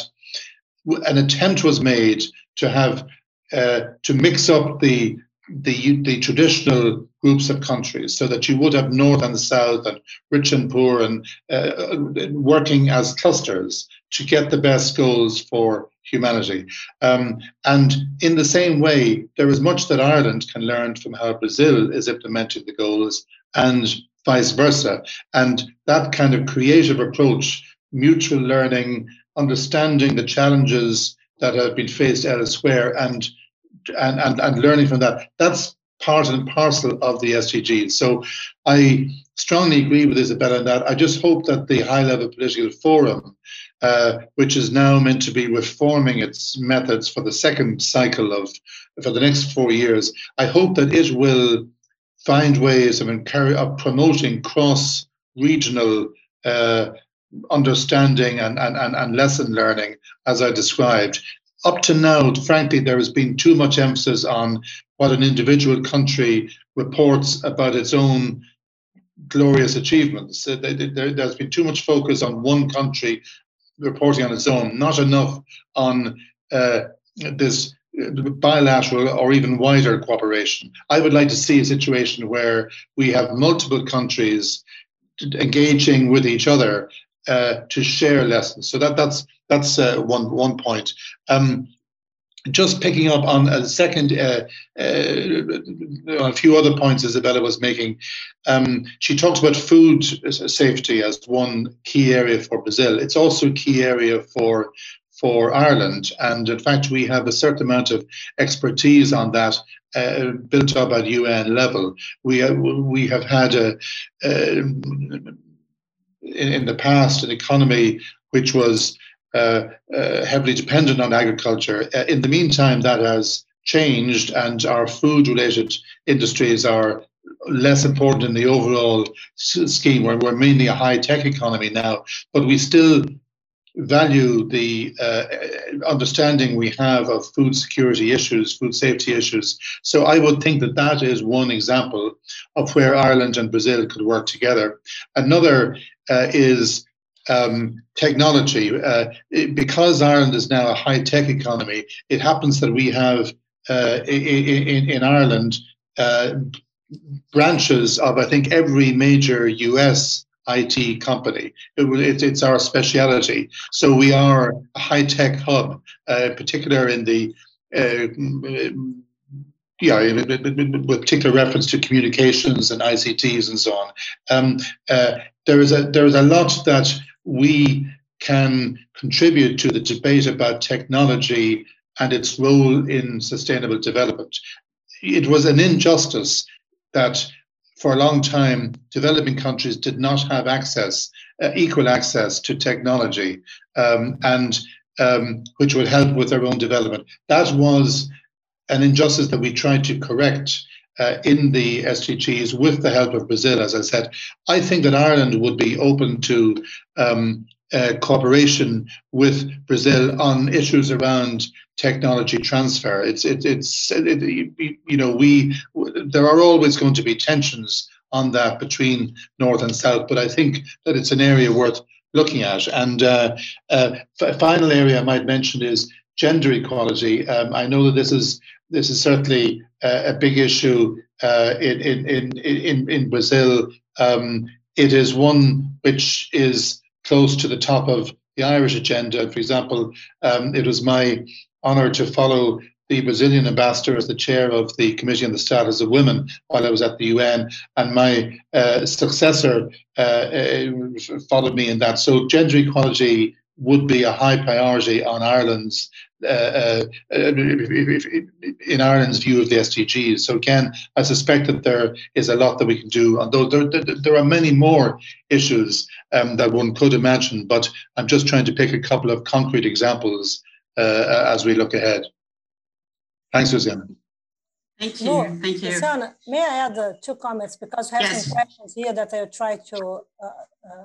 an attempt was made to have uh, to mix up the the the traditional groups of countries so that you would have north and south and rich and poor and uh, working as clusters to get the best goals for humanity. Um, and in the same way, there is much that Ireland can learn from how Brazil is implementing the goals and vice versa. And that kind of creative approach, mutual learning, understanding the challenges that have been faced elsewhere and and, and, and learning from that, that's part and parcel of the SDGs. So I strongly agree with Izabella on that. I just hope that the high level political forum uh, which is now meant to be reforming its methods for the second cycle of for the next four years. I hope that it will find ways of, of promoting cross regional uh, understanding and, and, and, and lesson learning, as I described. Up to now, frankly, there has been too much emphasis on what an individual country reports about its own glorious achievements. There, has been too much focus on one country reporting on its own, not enough on uh, this bilateral or even wider cooperation. I would like to see a situation where we have multiple countries engaging with each other uh, to share lessons. So that that's that's uh, one one point. Um, just picking up on a second, uh, uh, a few other points Izabella was making. Um, she talks about food safety as one key area for Brazil. It's also a key area for for Ireland, and in fact, we have a certain amount of expertise on that uh, built up at UN level. We uh, we have had a, uh, in, in the past an economy which was heavily dependent on agriculture. Uh, in the meantime, that has changed, and our food related industries are less important in the overall scheme. We're, we're mainly a high tech economy now, but we still value the uh, understanding we have of food security issues, food safety issues. So I would think that that is one example of where Ireland and Brazil could work together. Another uh, is um, technology. Uh, it, because Ireland is now a high tech economy, it happens that we have uh, in, in, Ireland uh, branches of, I think, every major US IT company. It, it, it's our speciality. So we are a high tech hub, uh, particular in the uh, yeah, with particular reference to communications and ICTs and so on. Um, uh, there is a there is a lot that we can contribute to the debate about technology and its role in sustainable development. It was an injustice that for a long time, developing countries did not have access, uh, equal access to technology, um, and um, which would help with their own development. That was an injustice that we tried to correct uh, in the SDGs with the help of Brazil, as I said. I think that Ireland would be open to um, uh, cooperation with Brazil on issues around technology transfer. It's it, it's it, you know we there are always going to be tensions on that between north and south, but I think that it's an area worth looking at. And uh, uh, final area I might mention is gender equality. Um, I know that this is this is certainly uh, a big issue uh, in, in in in Brazil. Um, it is one which is close to the top of the Irish agenda. For example, um, it was my honour to follow the Brazilian ambassador as the chair of the Committee on the Status of Women while I was at the UN, and my uh, successor uh, uh, followed me in that. So, gender equality would be a high priority on Ireland's uh, uh, in Ireland's view of the SDGs. So again, I suspect that there is a lot that we can do. Although there, there, there are many more issues um, that one could imagine, but I'm just trying to pick a couple of concrete examples uh, as we look ahead. Thanks, Susanna. Thank you. No, Thank you. Susanna, may I add uh, two comments because we have yes. some questions here that I'll try to uh, uh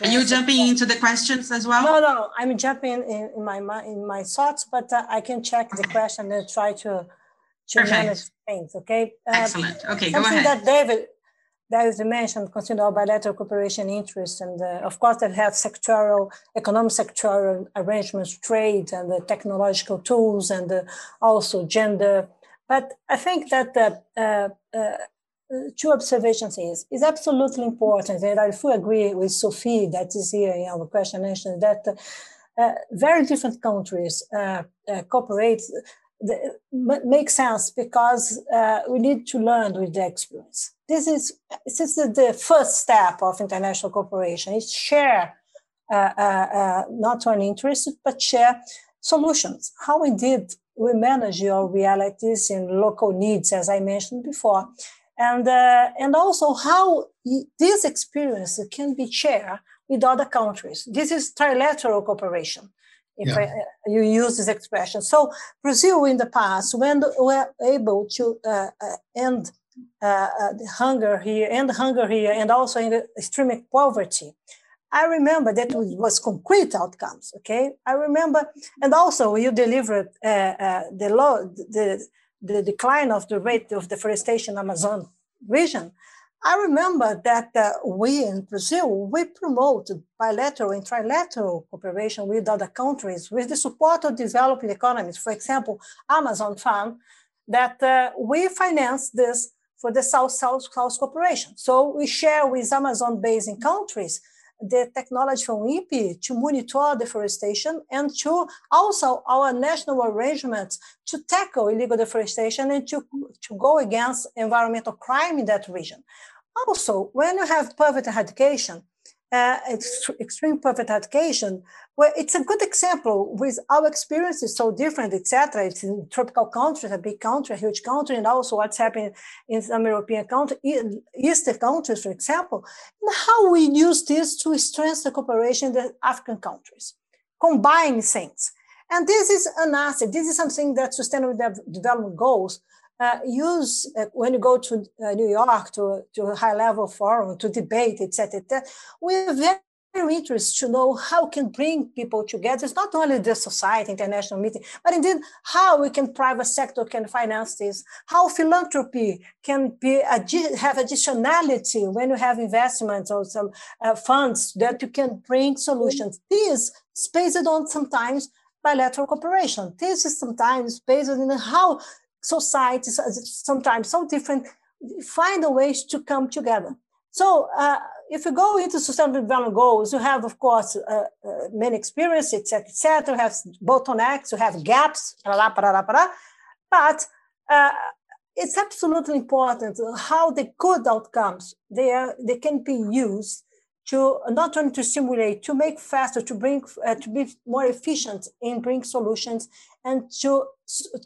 are you jumping into the questions as well? No, no, I'm jumping in, in my in my thoughts, but uh, I can check the question and try to to Perfect. manage things. Okay. Uh, Excellent. Okay, go ahead. that David David mentioned consider our bilateral cooperation interests, and uh, of course that have sectoral, economic sectoral arrangements, trade, and the technological tools, and also gender. But I think that uh, uh, two observations is is absolutely important, and I fully agree with Sophie that is here in our question mentioned that uh, very different countries uh, uh, cooperate the, makes sense because uh, we need to learn with the experience. This is this is the, first step of international cooperation. Is share uh, uh, not only interests but share solutions. How we did we manage your realities and local needs, as I mentioned before, and uh, and also how this experience can be shared with other countries. This is trilateral cooperation, if yeah. I, uh, you use this expression. So Brazil in the past, when we were able to uh, uh end uh, uh, the hunger here, end hunger here, and also in the extreme poverty. I remember that it was concrete outcomes. Okay, I remember, and also you delivered the law, the the decline of the rate of deforestation Amazon region, I remember that uh, we in Brazil, we promote bilateral and trilateral cooperation with other countries with the support of developing economies. For example, Amazon Fund, that uh, we finance this for the South-South South cooperation. So we share with Amazon basin countries the technology from INPE to monitor deforestation and to also our national arrangements to tackle illegal deforestation and to, to go against environmental crime in that region. Also, when you have poverty eradication, uh, extreme poverty eradication, well, it's a good example with our experience is so different, etc. It's in tropical countries, a big country, a huge country, and also what's happening in some European countries, Eastern countries, for example, and how we use this to strengthen the cooperation in the African countries. combine things. And this is an asset. This is something that Sustainable Development Goals uh, use uh, when you go to uh, New York to, to a high level forum to debate, etc. Et we're very interested to know how can bring people together. It's not only the society, international meeting, but indeed how we can private sector can finance this, how philanthropy can be have additionality when you have investments or some uh, funds that you can bring solutions. This is based on sometimes bilateral cooperation. This is sometimes based on how societies, sometimes so different, find a ways to come together. So uh, if you go into sustainable development goals, you have, of course, uh, uh, many experience, etc., etc. You have bottlenecks, you have gaps, but uh, it's absolutely important how the good outcomes they are, they can be used to not only to simulate, to make faster, to bring, uh, to be more efficient in bring solutions, and to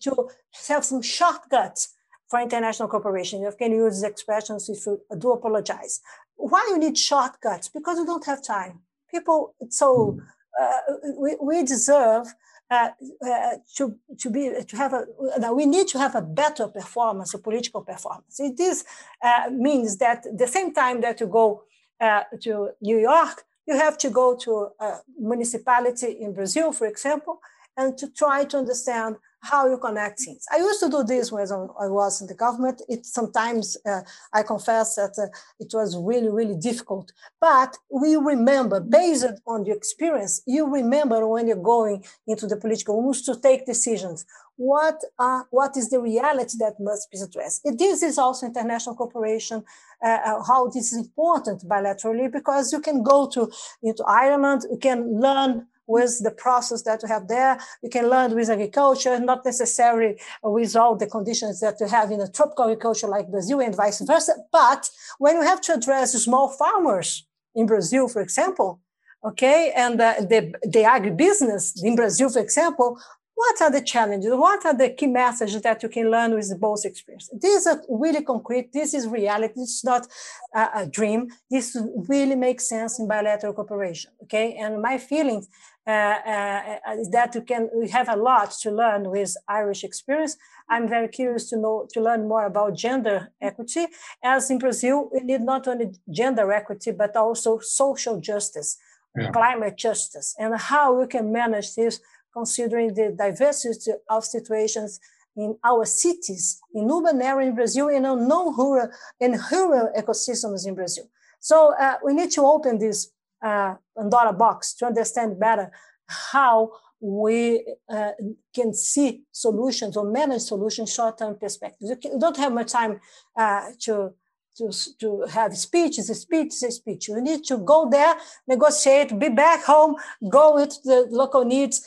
to have some shortcuts for international cooperation. You can use expressions if you do apologize why you need shortcuts? Because you don't have time. People, so hmm. uh, we, we deserve uh, uh, to to be to have a we need to have a better performance, a political performance. It is uh, means that the same time that you go uh, to New York, you have to go to a municipality in Brazil, for example, and to try to understand how you connect things. I used to do this when I was in the government. It sometimes, uh, I confess that uh, it was really, really difficult. But we remember, based on the experience, you remember when you're going into the political rooms to take decisions. What are, what is the reality that must be addressed? This is also international cooperation, uh, uh, how this is important bilaterally, because you can go to into Ireland, you can learn with the process that we have there. You can learn with agriculture, not necessarily with all the conditions that you have in a tropical agriculture like Brazil and vice versa. But when you have to address small farmers in Brazil, for example, okay, and uh, the, the agribusiness in Brazil, for example, what are the challenges? What are the key messages that you can learn with both experience? These are really concrete. This is reality. It's not a, a dream. This really makes sense in bilateral cooperation. Okay. And my feelings Uh, uh, uh, is that you can we have a lot to learn with Irish experience. I'm very curious to know to learn more about gender equity. As in Brazil, we need not only gender equity but also social justice, yeah. climate justice, and how we can manage this considering the diversity of situations in our cities, in urban area in Brazil, and in non-rural and rural ecosystems in Brazil. So uh, we need to open this uh, Pandora box to understand better how we uh, can see solutions or manage solutions short-term perspectives. You don't have much time uh, to, to, to have speeches, a speech is a speech. You need to go there, negotiate, be back home, go with the local needs,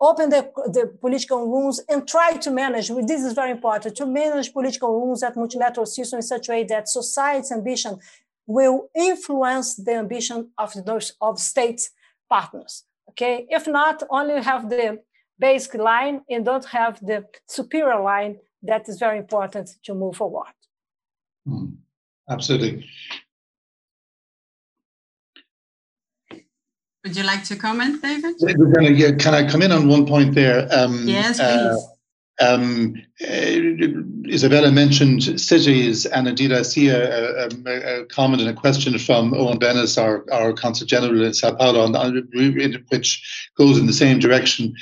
open the, the political rooms and try to manage, this is very important, to manage political rooms at multilateral system in such a way that society's ambition will influence the ambition of those of states partners. Okay, if not, only have the basic line and don't have the superior line. That is very important to move forward. Mm, absolutely. Would you like to comment, David? Can I come in on one point there? Um, yes, uh, please. Uh, um, uh, Izabella mentioned cities, and indeed I see a, a, a, comment and a question from Eoin Bennis, our, our Consul General in Sao Paulo, which goes in the same direction.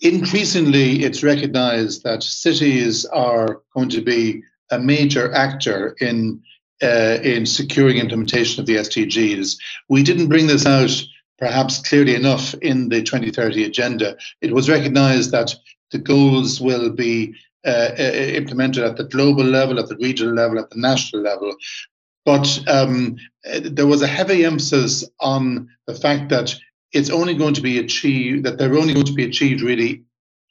Increasingly, it's recognized that cities are going to be a major actor in uh, in securing implementation of the SDGs. We didn't bring this out perhaps clearly enough in the 2030 agenda. It was recognized that the goals will be uh, implemented at the global level, at the regional level, at the national level. But um, there was a heavy emphasis on the fact that it's only going to be achieved, that they're only going to be achieved really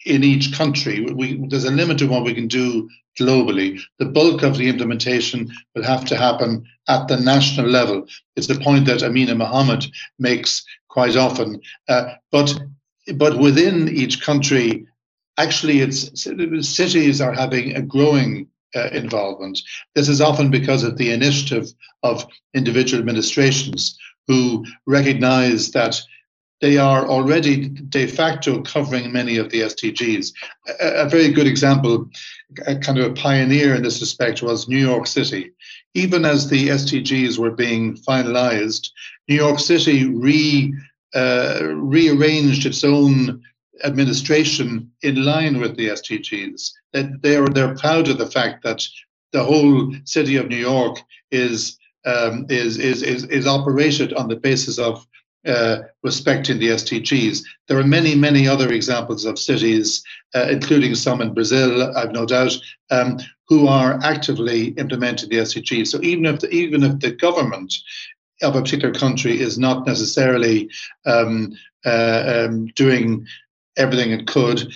in each country. We, there's a limit to what we can do globally. The bulk of the implementation will have to happen at the national level. It's the point that Amina Mohammed makes quite often. Uh, but but within each country, actually, it's cities are having a growing uh, involvement. This is often because of the initiative of individual administrations who recognise that they are already de facto covering many of the SDGs. A, a, very good example, a kind of a pioneer in this respect, was New York City. Even as the SDGs were being finalized, New York City re, uh, rearranged its own administration in line with the SDGs. That they're they're proud of the fact that the whole city of New York is um, is, is is is operated on the basis of uh, respecting the SDGs. There are many, many other examples of cities, uh, including some in Brazil, I've no doubt, um, who are actively implementing the SDGs. So even if the, even if the government of a particular country is not necessarily um, uh, um, doing everything it could,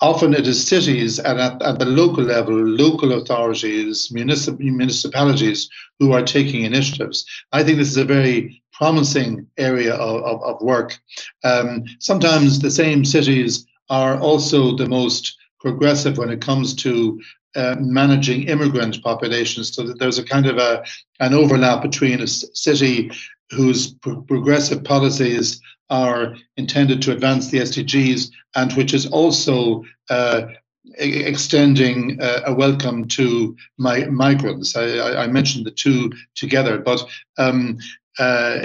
often it is cities and at, at the local level, local authorities, municip- municipalities who are taking initiatives. I think this is a very promising area of, of, of work. Um, sometimes the same cities are also the most progressive when it comes to uh, managing immigrant populations. So that there's a kind of a an overlap between a city whose pro- progressive policies are intended to advance the SDGs and which is also uh, extending uh, a welcome to my migrants. I, I, mentioned the two together, but um, uh,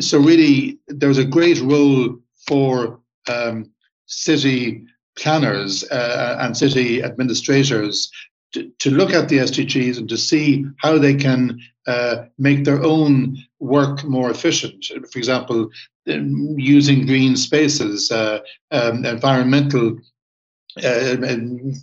so really there's a great role for um, city planners uh, and city administrators to, to, look at the SDGs and to see how they can uh, make their own work more efficient. For example, um, using green spaces, uh, um, environmental uh,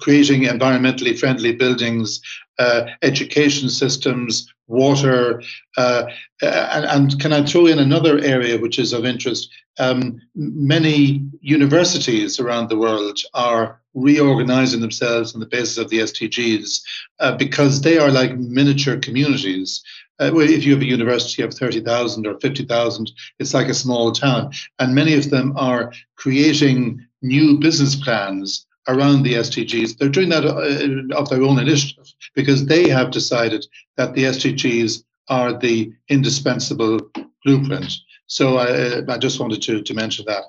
creating environmentally friendly buildings, uh, education systems, water, uh, and, and, can I throw in another area which is of interest? Um, many universities around the world are reorganizing themselves on the basis of the SDGs uh, because they are like miniature communities. Uh, if you have a university of 30,000 or 50,000, it's like a small town. And many of them are creating new business plans around the SDGs. They're doing that uh, of their own initiative because they have decided that the SDGs are the indispensable blueprint. So I, I just wanted to, to mention that.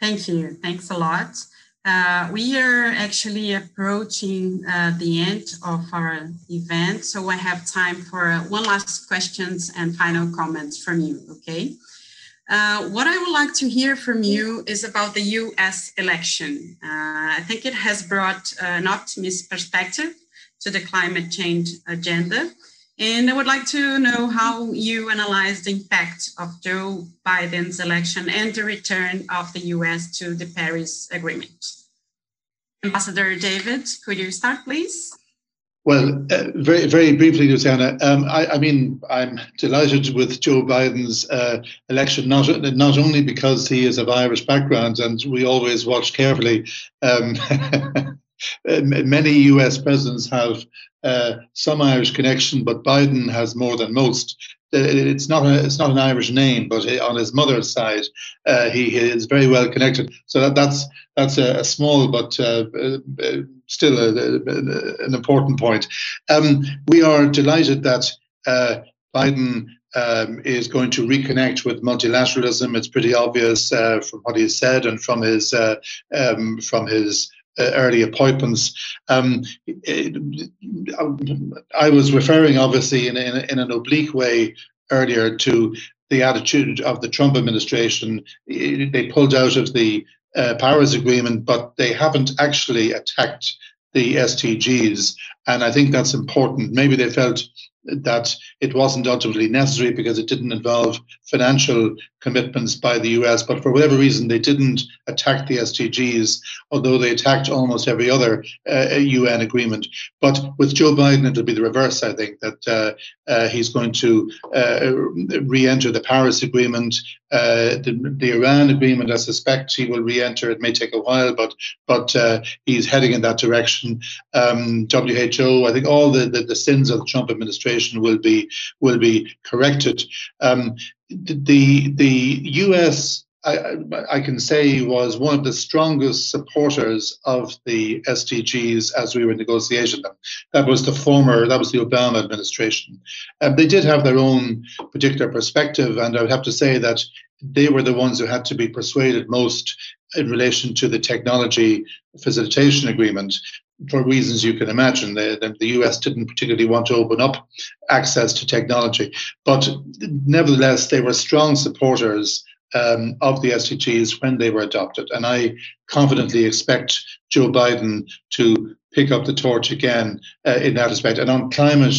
Thank you. Thanks a lot. Uh, we are actually approaching uh, the end of our event, so I have time for one last questions and final comments from you, okay? Uh, what I would like to hear from you is about the US election. Uh, I think it has brought an optimist perspective to the climate change agenda. And I would like to know how you analyze the impact of Joe Biden's election and the return of the US to the Paris Agreement. Ambassador David, could you start, please? Well, uh, very very briefly, Luciana. Um, I, I, mean, I'm delighted with Joe Biden's uh, election, not not only because he is of Irish background, and we always watch carefully. Um, [LAUGHS] many U.S. presidents have uh, some Irish connection, but Biden has more than most. Uh, it's not a, it's not an Irish name, but on his mother's side, uh, he is very well connected. So that, that's that's a, a small but uh, uh still a, an important point. Um, we are delighted that uh, Biden um, is going to reconnect with multilateralism. It's pretty obvious uh, from what he said and from his uh, um, from his uh, early appointments. Um, it, I was referring, obviously, in, in, in an oblique way earlier to the attitude of the Trump administration. They pulled out of the uh, Paris Agreement, but they haven't actually attacked the SDGs. And I think that's important. Maybe they felt that it wasn't ultimately necessary because it didn't involve financial commitments by the US. But for whatever reason, they didn't attack the SDGs, although they attacked almost every other uh, UN agreement. But with Joe Biden, it'll be the reverse, I think, that uh, uh, he's going to uh, re enter the Paris Agreement. Uh, the, the, Iran agreement, I suspect he will re-enter. It may take a while, but but uh, he's heading in that direction. Um, WHO, I think all the, the, the sins of the Trump administration will be will be corrected. Um, the the U.S. I, I, can say was one of the strongest supporters of the SDGs as we were negotiating them. That was the former, that was the Obama administration. Um, they did have their own particular perspective, and I would have to say that they were the ones who had to be persuaded most in relation to the technology facilitation agreement for reasons you can imagine. The, the, US didn't particularly want to open up access to technology. But nevertheless, they were strong supporters um, of the SDGs when they were adopted. And I confidently expect Joe Biden to pick up the torch again uh, in that respect. And on climate,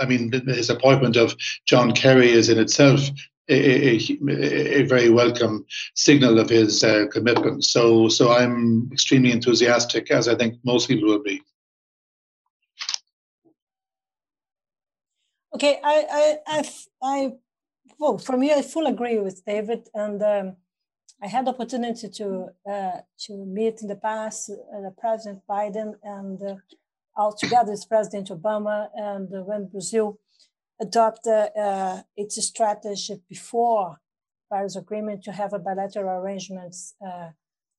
I mean, his appointment of John Kerry is in itself a, a, very welcome signal of his uh, commitment. So, so I'm extremely enthusiastic, as I think most people will be. Okay, I, I, I, I well, for me, I fully agree with David, and um, I had the opportunity to uh, to meet in the past uh, President Biden and uh, all together with President Obama, and when Brazil adopted uh, its strategy before Paris Agreement to have a bilateral arrangements. Uh,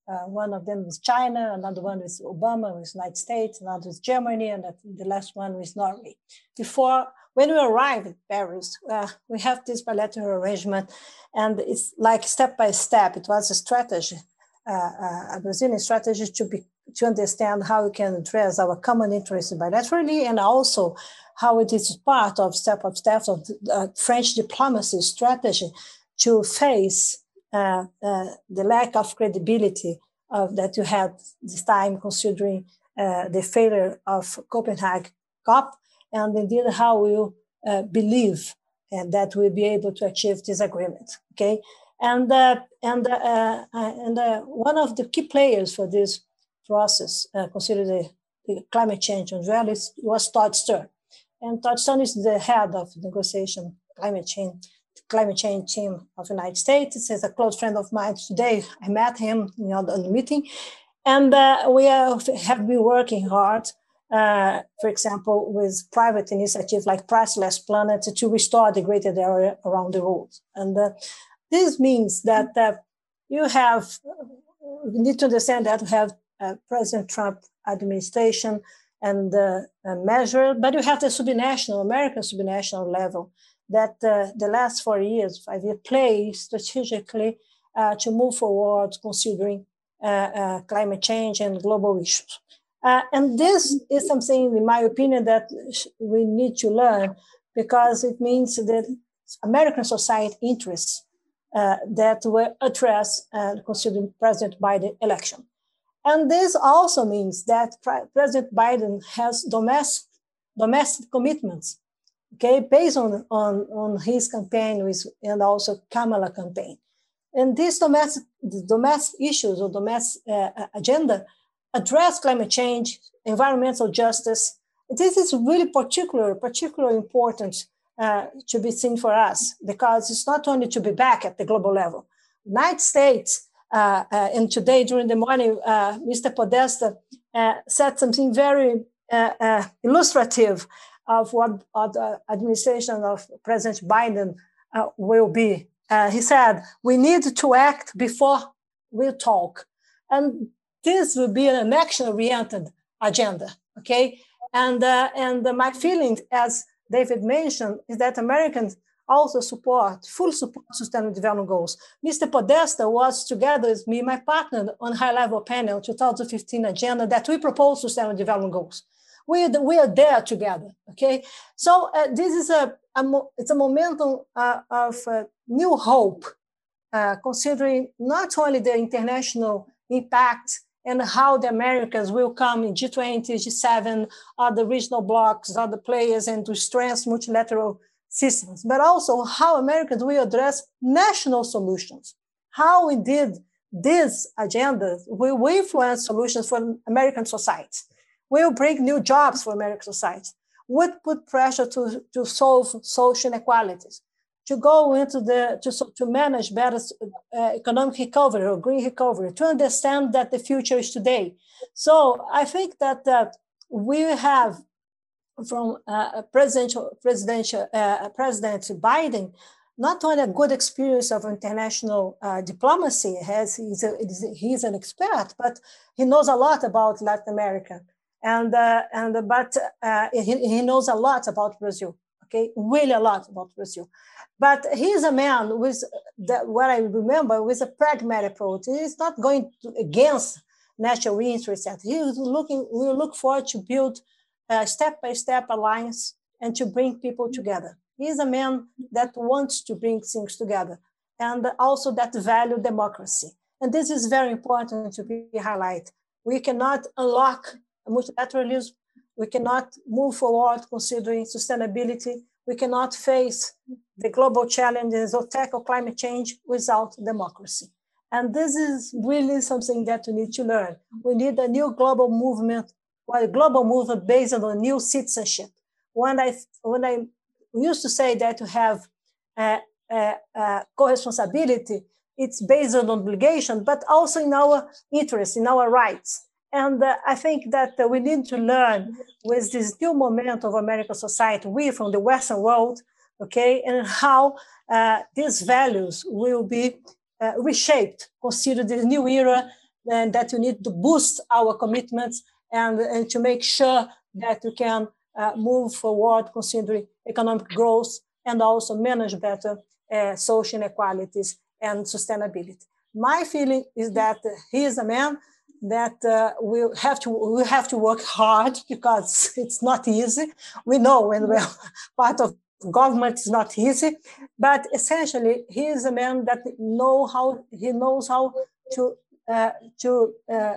uh, one of them with China, another one with Obama, with United States, another with Germany, and the last one with Norway. Before, when we arrive at Paris, uh, we have this bilateral arrangement, and it's like step by step. It was a strategy, uh, uh, a Brazilian strategy to be to understand how we can address our common interests bilaterally, and also how it is part of step of steps of uh, French diplomacy strategy to face uh, uh, the lack of credibility of, that you had this time, considering uh, the failure of Copenhagen COP, and indeed how we uh, believe and that we'll be able to achieve this agreement. Okay, and and and one of the key players for this process, consider the, the, climate change on reality, was Todd Stern. And Stern is the head of negotiation climate change climate change team of the United States. He's a close friend of mine today. I met him on the meeting. And uh, we have, been working hard, uh, for example, with private initiatives like Priceless Planet to restore degraded area around the world. And uh, this means that uh, you have, you need to understand that we have President Trump administration and uh, measure, but you have the subnational, American subnational level that uh, the last four years, five years, play strategically uh, to move forward considering climate change and global issues. Uh, and this is something, in my opinion, that we need to learn because it means that American society interests uh, that were addressed considering President Biden election. And this also means that President Biden has domestic, domestic commitments, okay, based on, on, on his campaign with, and also Kamala campaign. And these domestic, domestic issues or domestic uh, agenda address climate change, environmental justice. This is really particular, particularly important uh, to be seen for us because it's not only to be back at the global level. United States uh, uh, Uh, uh, and today during the morning, uh, Mr. Podesta uh, said something very illustrative of what the administration of President Biden will be. he said, we need to act before we talk. And this will be an action-oriented agenda, okay? And, uh, and my feeling, as David mentioned, is that Americans also support, full support sustainable development goals. Mr. Podesta was together with me, my partner on high level panel 2015 agenda that we propose sustainable development goals. We, we are there together, okay? So uh, this is a, a, it's a momentum uh, of uh, new hope, uh, considering not only the international impact and how the Americans will come in G20, G7, other regional blocs, other players, and to strengthen multilateral systems, but also how Americans will address national solutions. How indeed this agenda will influence solutions for American society, will bring new jobs for American society, would put pressure to, to solve social inequalities, to go into the, to, to manage better uh, economic recovery or green recovery, to understand that the future is today. So I think that uh, we have from uh, presidential, presidential uh, President Biden not only a good experience of international uh, diplomacy, has he's, a, he's an expert, but he knows a lot about Latin America, and uh, and but uh, he, he knows a lot about Brazil. Okay, really a lot about Brazil. But he's a man with that, what I remember with a pragmatic approach. He's not going to, against national interests. He's looking. We look forward to build Uh, a step-by-step alliance and to bring people together. He's a man that wants to bring things together and also that value democracy. And this is very important to be highlighted. We cannot unlock multilateralism. We cannot move forward considering sustainability. We cannot face the global challenges of tackle climate change without democracy. And this is really something that we need to learn. We need a new global movement, a global movement based on new citizenship. When I, when I used to say that to have uh, uh, uh, co-responsibility, it's based on obligation, but also in our interest, in our rights. And uh, I think that uh, we need to learn with this new moment of American society, we from the Western world, okay, and how uh, these values will be reshaped, consider the new era, and that we need to boost our commitments and, and to make sure that we can uh, move forward considering economic growth and also manage better uh, social inequalities and sustainability. My feeling is that he is a man that uh, we have to we have to work hard [LAUGHS] because it's not easy. We know when we're [LAUGHS] part of government is not easy, but essentially he is a man that know how he knows how to uh, to uh,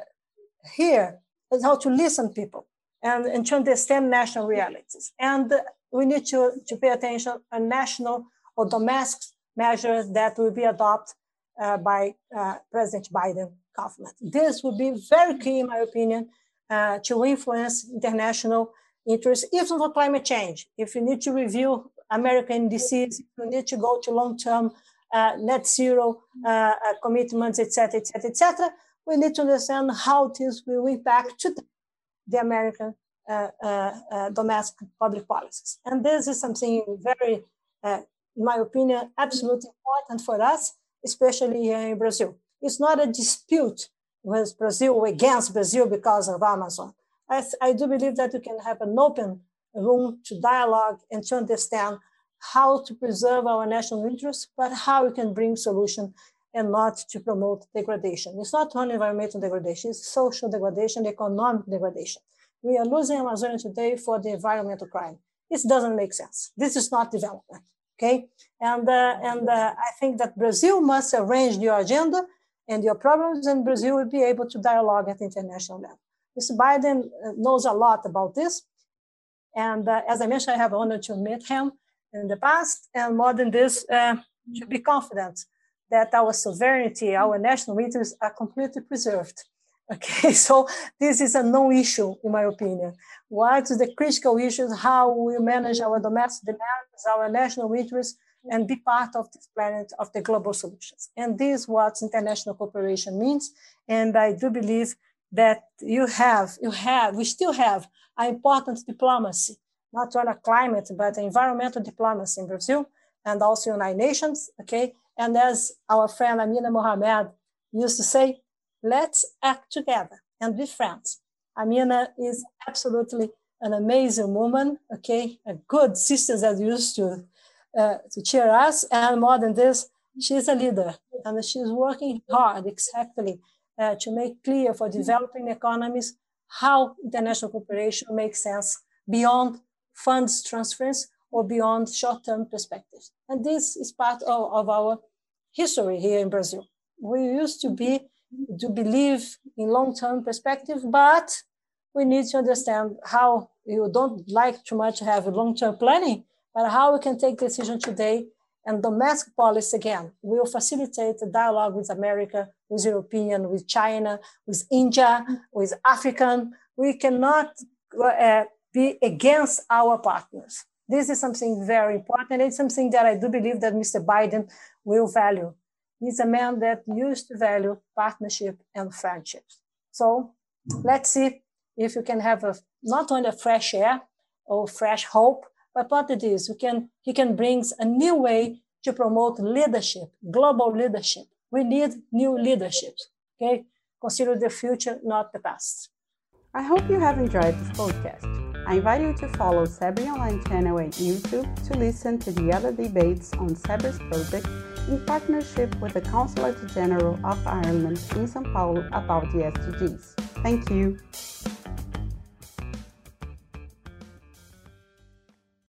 hear how to listen people and, and to understand national realities. And we need to, to pay attention to national or domestic measures that will be adopted uh, by uh, President Biden government. This would be very key, in my opinion, uh, to influence international interests, even for climate change. If you need to review American indices, you need to go to long-term uh, net zero uh, uh, commitments, etc., etc., etc., we need to understand how this will impact today the American uh, uh, uh, domestic public policies. And this is something very, in my opinion, absolutely important for us, especially here in Brazil. It's not a dispute with Brazil or against Brazil because of Amazon. I, I do believe that we can have an open room to dialogue and to understand how to preserve our national interests, but how we can bring solution and not to promote degradation. It's not only environmental degradation, it's social degradation, economic degradation. We are losing Amazonia today for the environmental crime. This doesn't make sense. This is not development, okay? And, uh, and uh, I think that Brazil must arrange your agenda and your problems, and Brazil will be able to dialogue at international level. Mr. Biden knows a lot about this. And uh, as I mentioned, I have honored to meet him in the past, and more than this, uh, to be confident that our sovereignty, our national interests are completely preserved. [LAUGHS] Okay, so this is a no-issue, in my opinion. What is the critical issue is how we manage our domestic demands, our national interests, and be part of this planet of the global solutions. And this is what international cooperation means. And I do believe that you have, you have, we still have an important diplomacy, not only climate, but environmental diplomacy in Brazil and also United Nations. Okay, and as our friend Amina Mohamed used to say, let's act together and be friends. Amina is absolutely an amazing woman, okay, a good sister that used to, uh, to cheer us. And more than this, she's a leader and she's working hard exactly uh, to make clear for developing economies how international cooperation makes sense beyond funds transfers or beyond short-term perspectives. And this is part of, of our history here in Brazil. We used to be to believe in long-term perspective, but we need to understand how you don't like too much to have long-term planning, but how we can take decision today and domestic policy again will facilitate the dialogue with America, with European, with China, with India, with African. We cannot uh, be against our partners. This is something very important. It's something that I do believe that Mr. Biden will value. He's a man that used to value partnership and friendships. So let's see if you can have a, not only a fresh air or fresh hope, but what it is, we can, he can bring a new way to promote leadership, global leadership. We need new leadership. Okay, consider the future, not the past. I hope you have enjoyed this podcast. I invite you to follow CEBRI Online channel at YouTube to listen to the other debates on CEBRI's project in partnership with the Consulate General of Ireland in São Paulo about the SDGs. Thank you.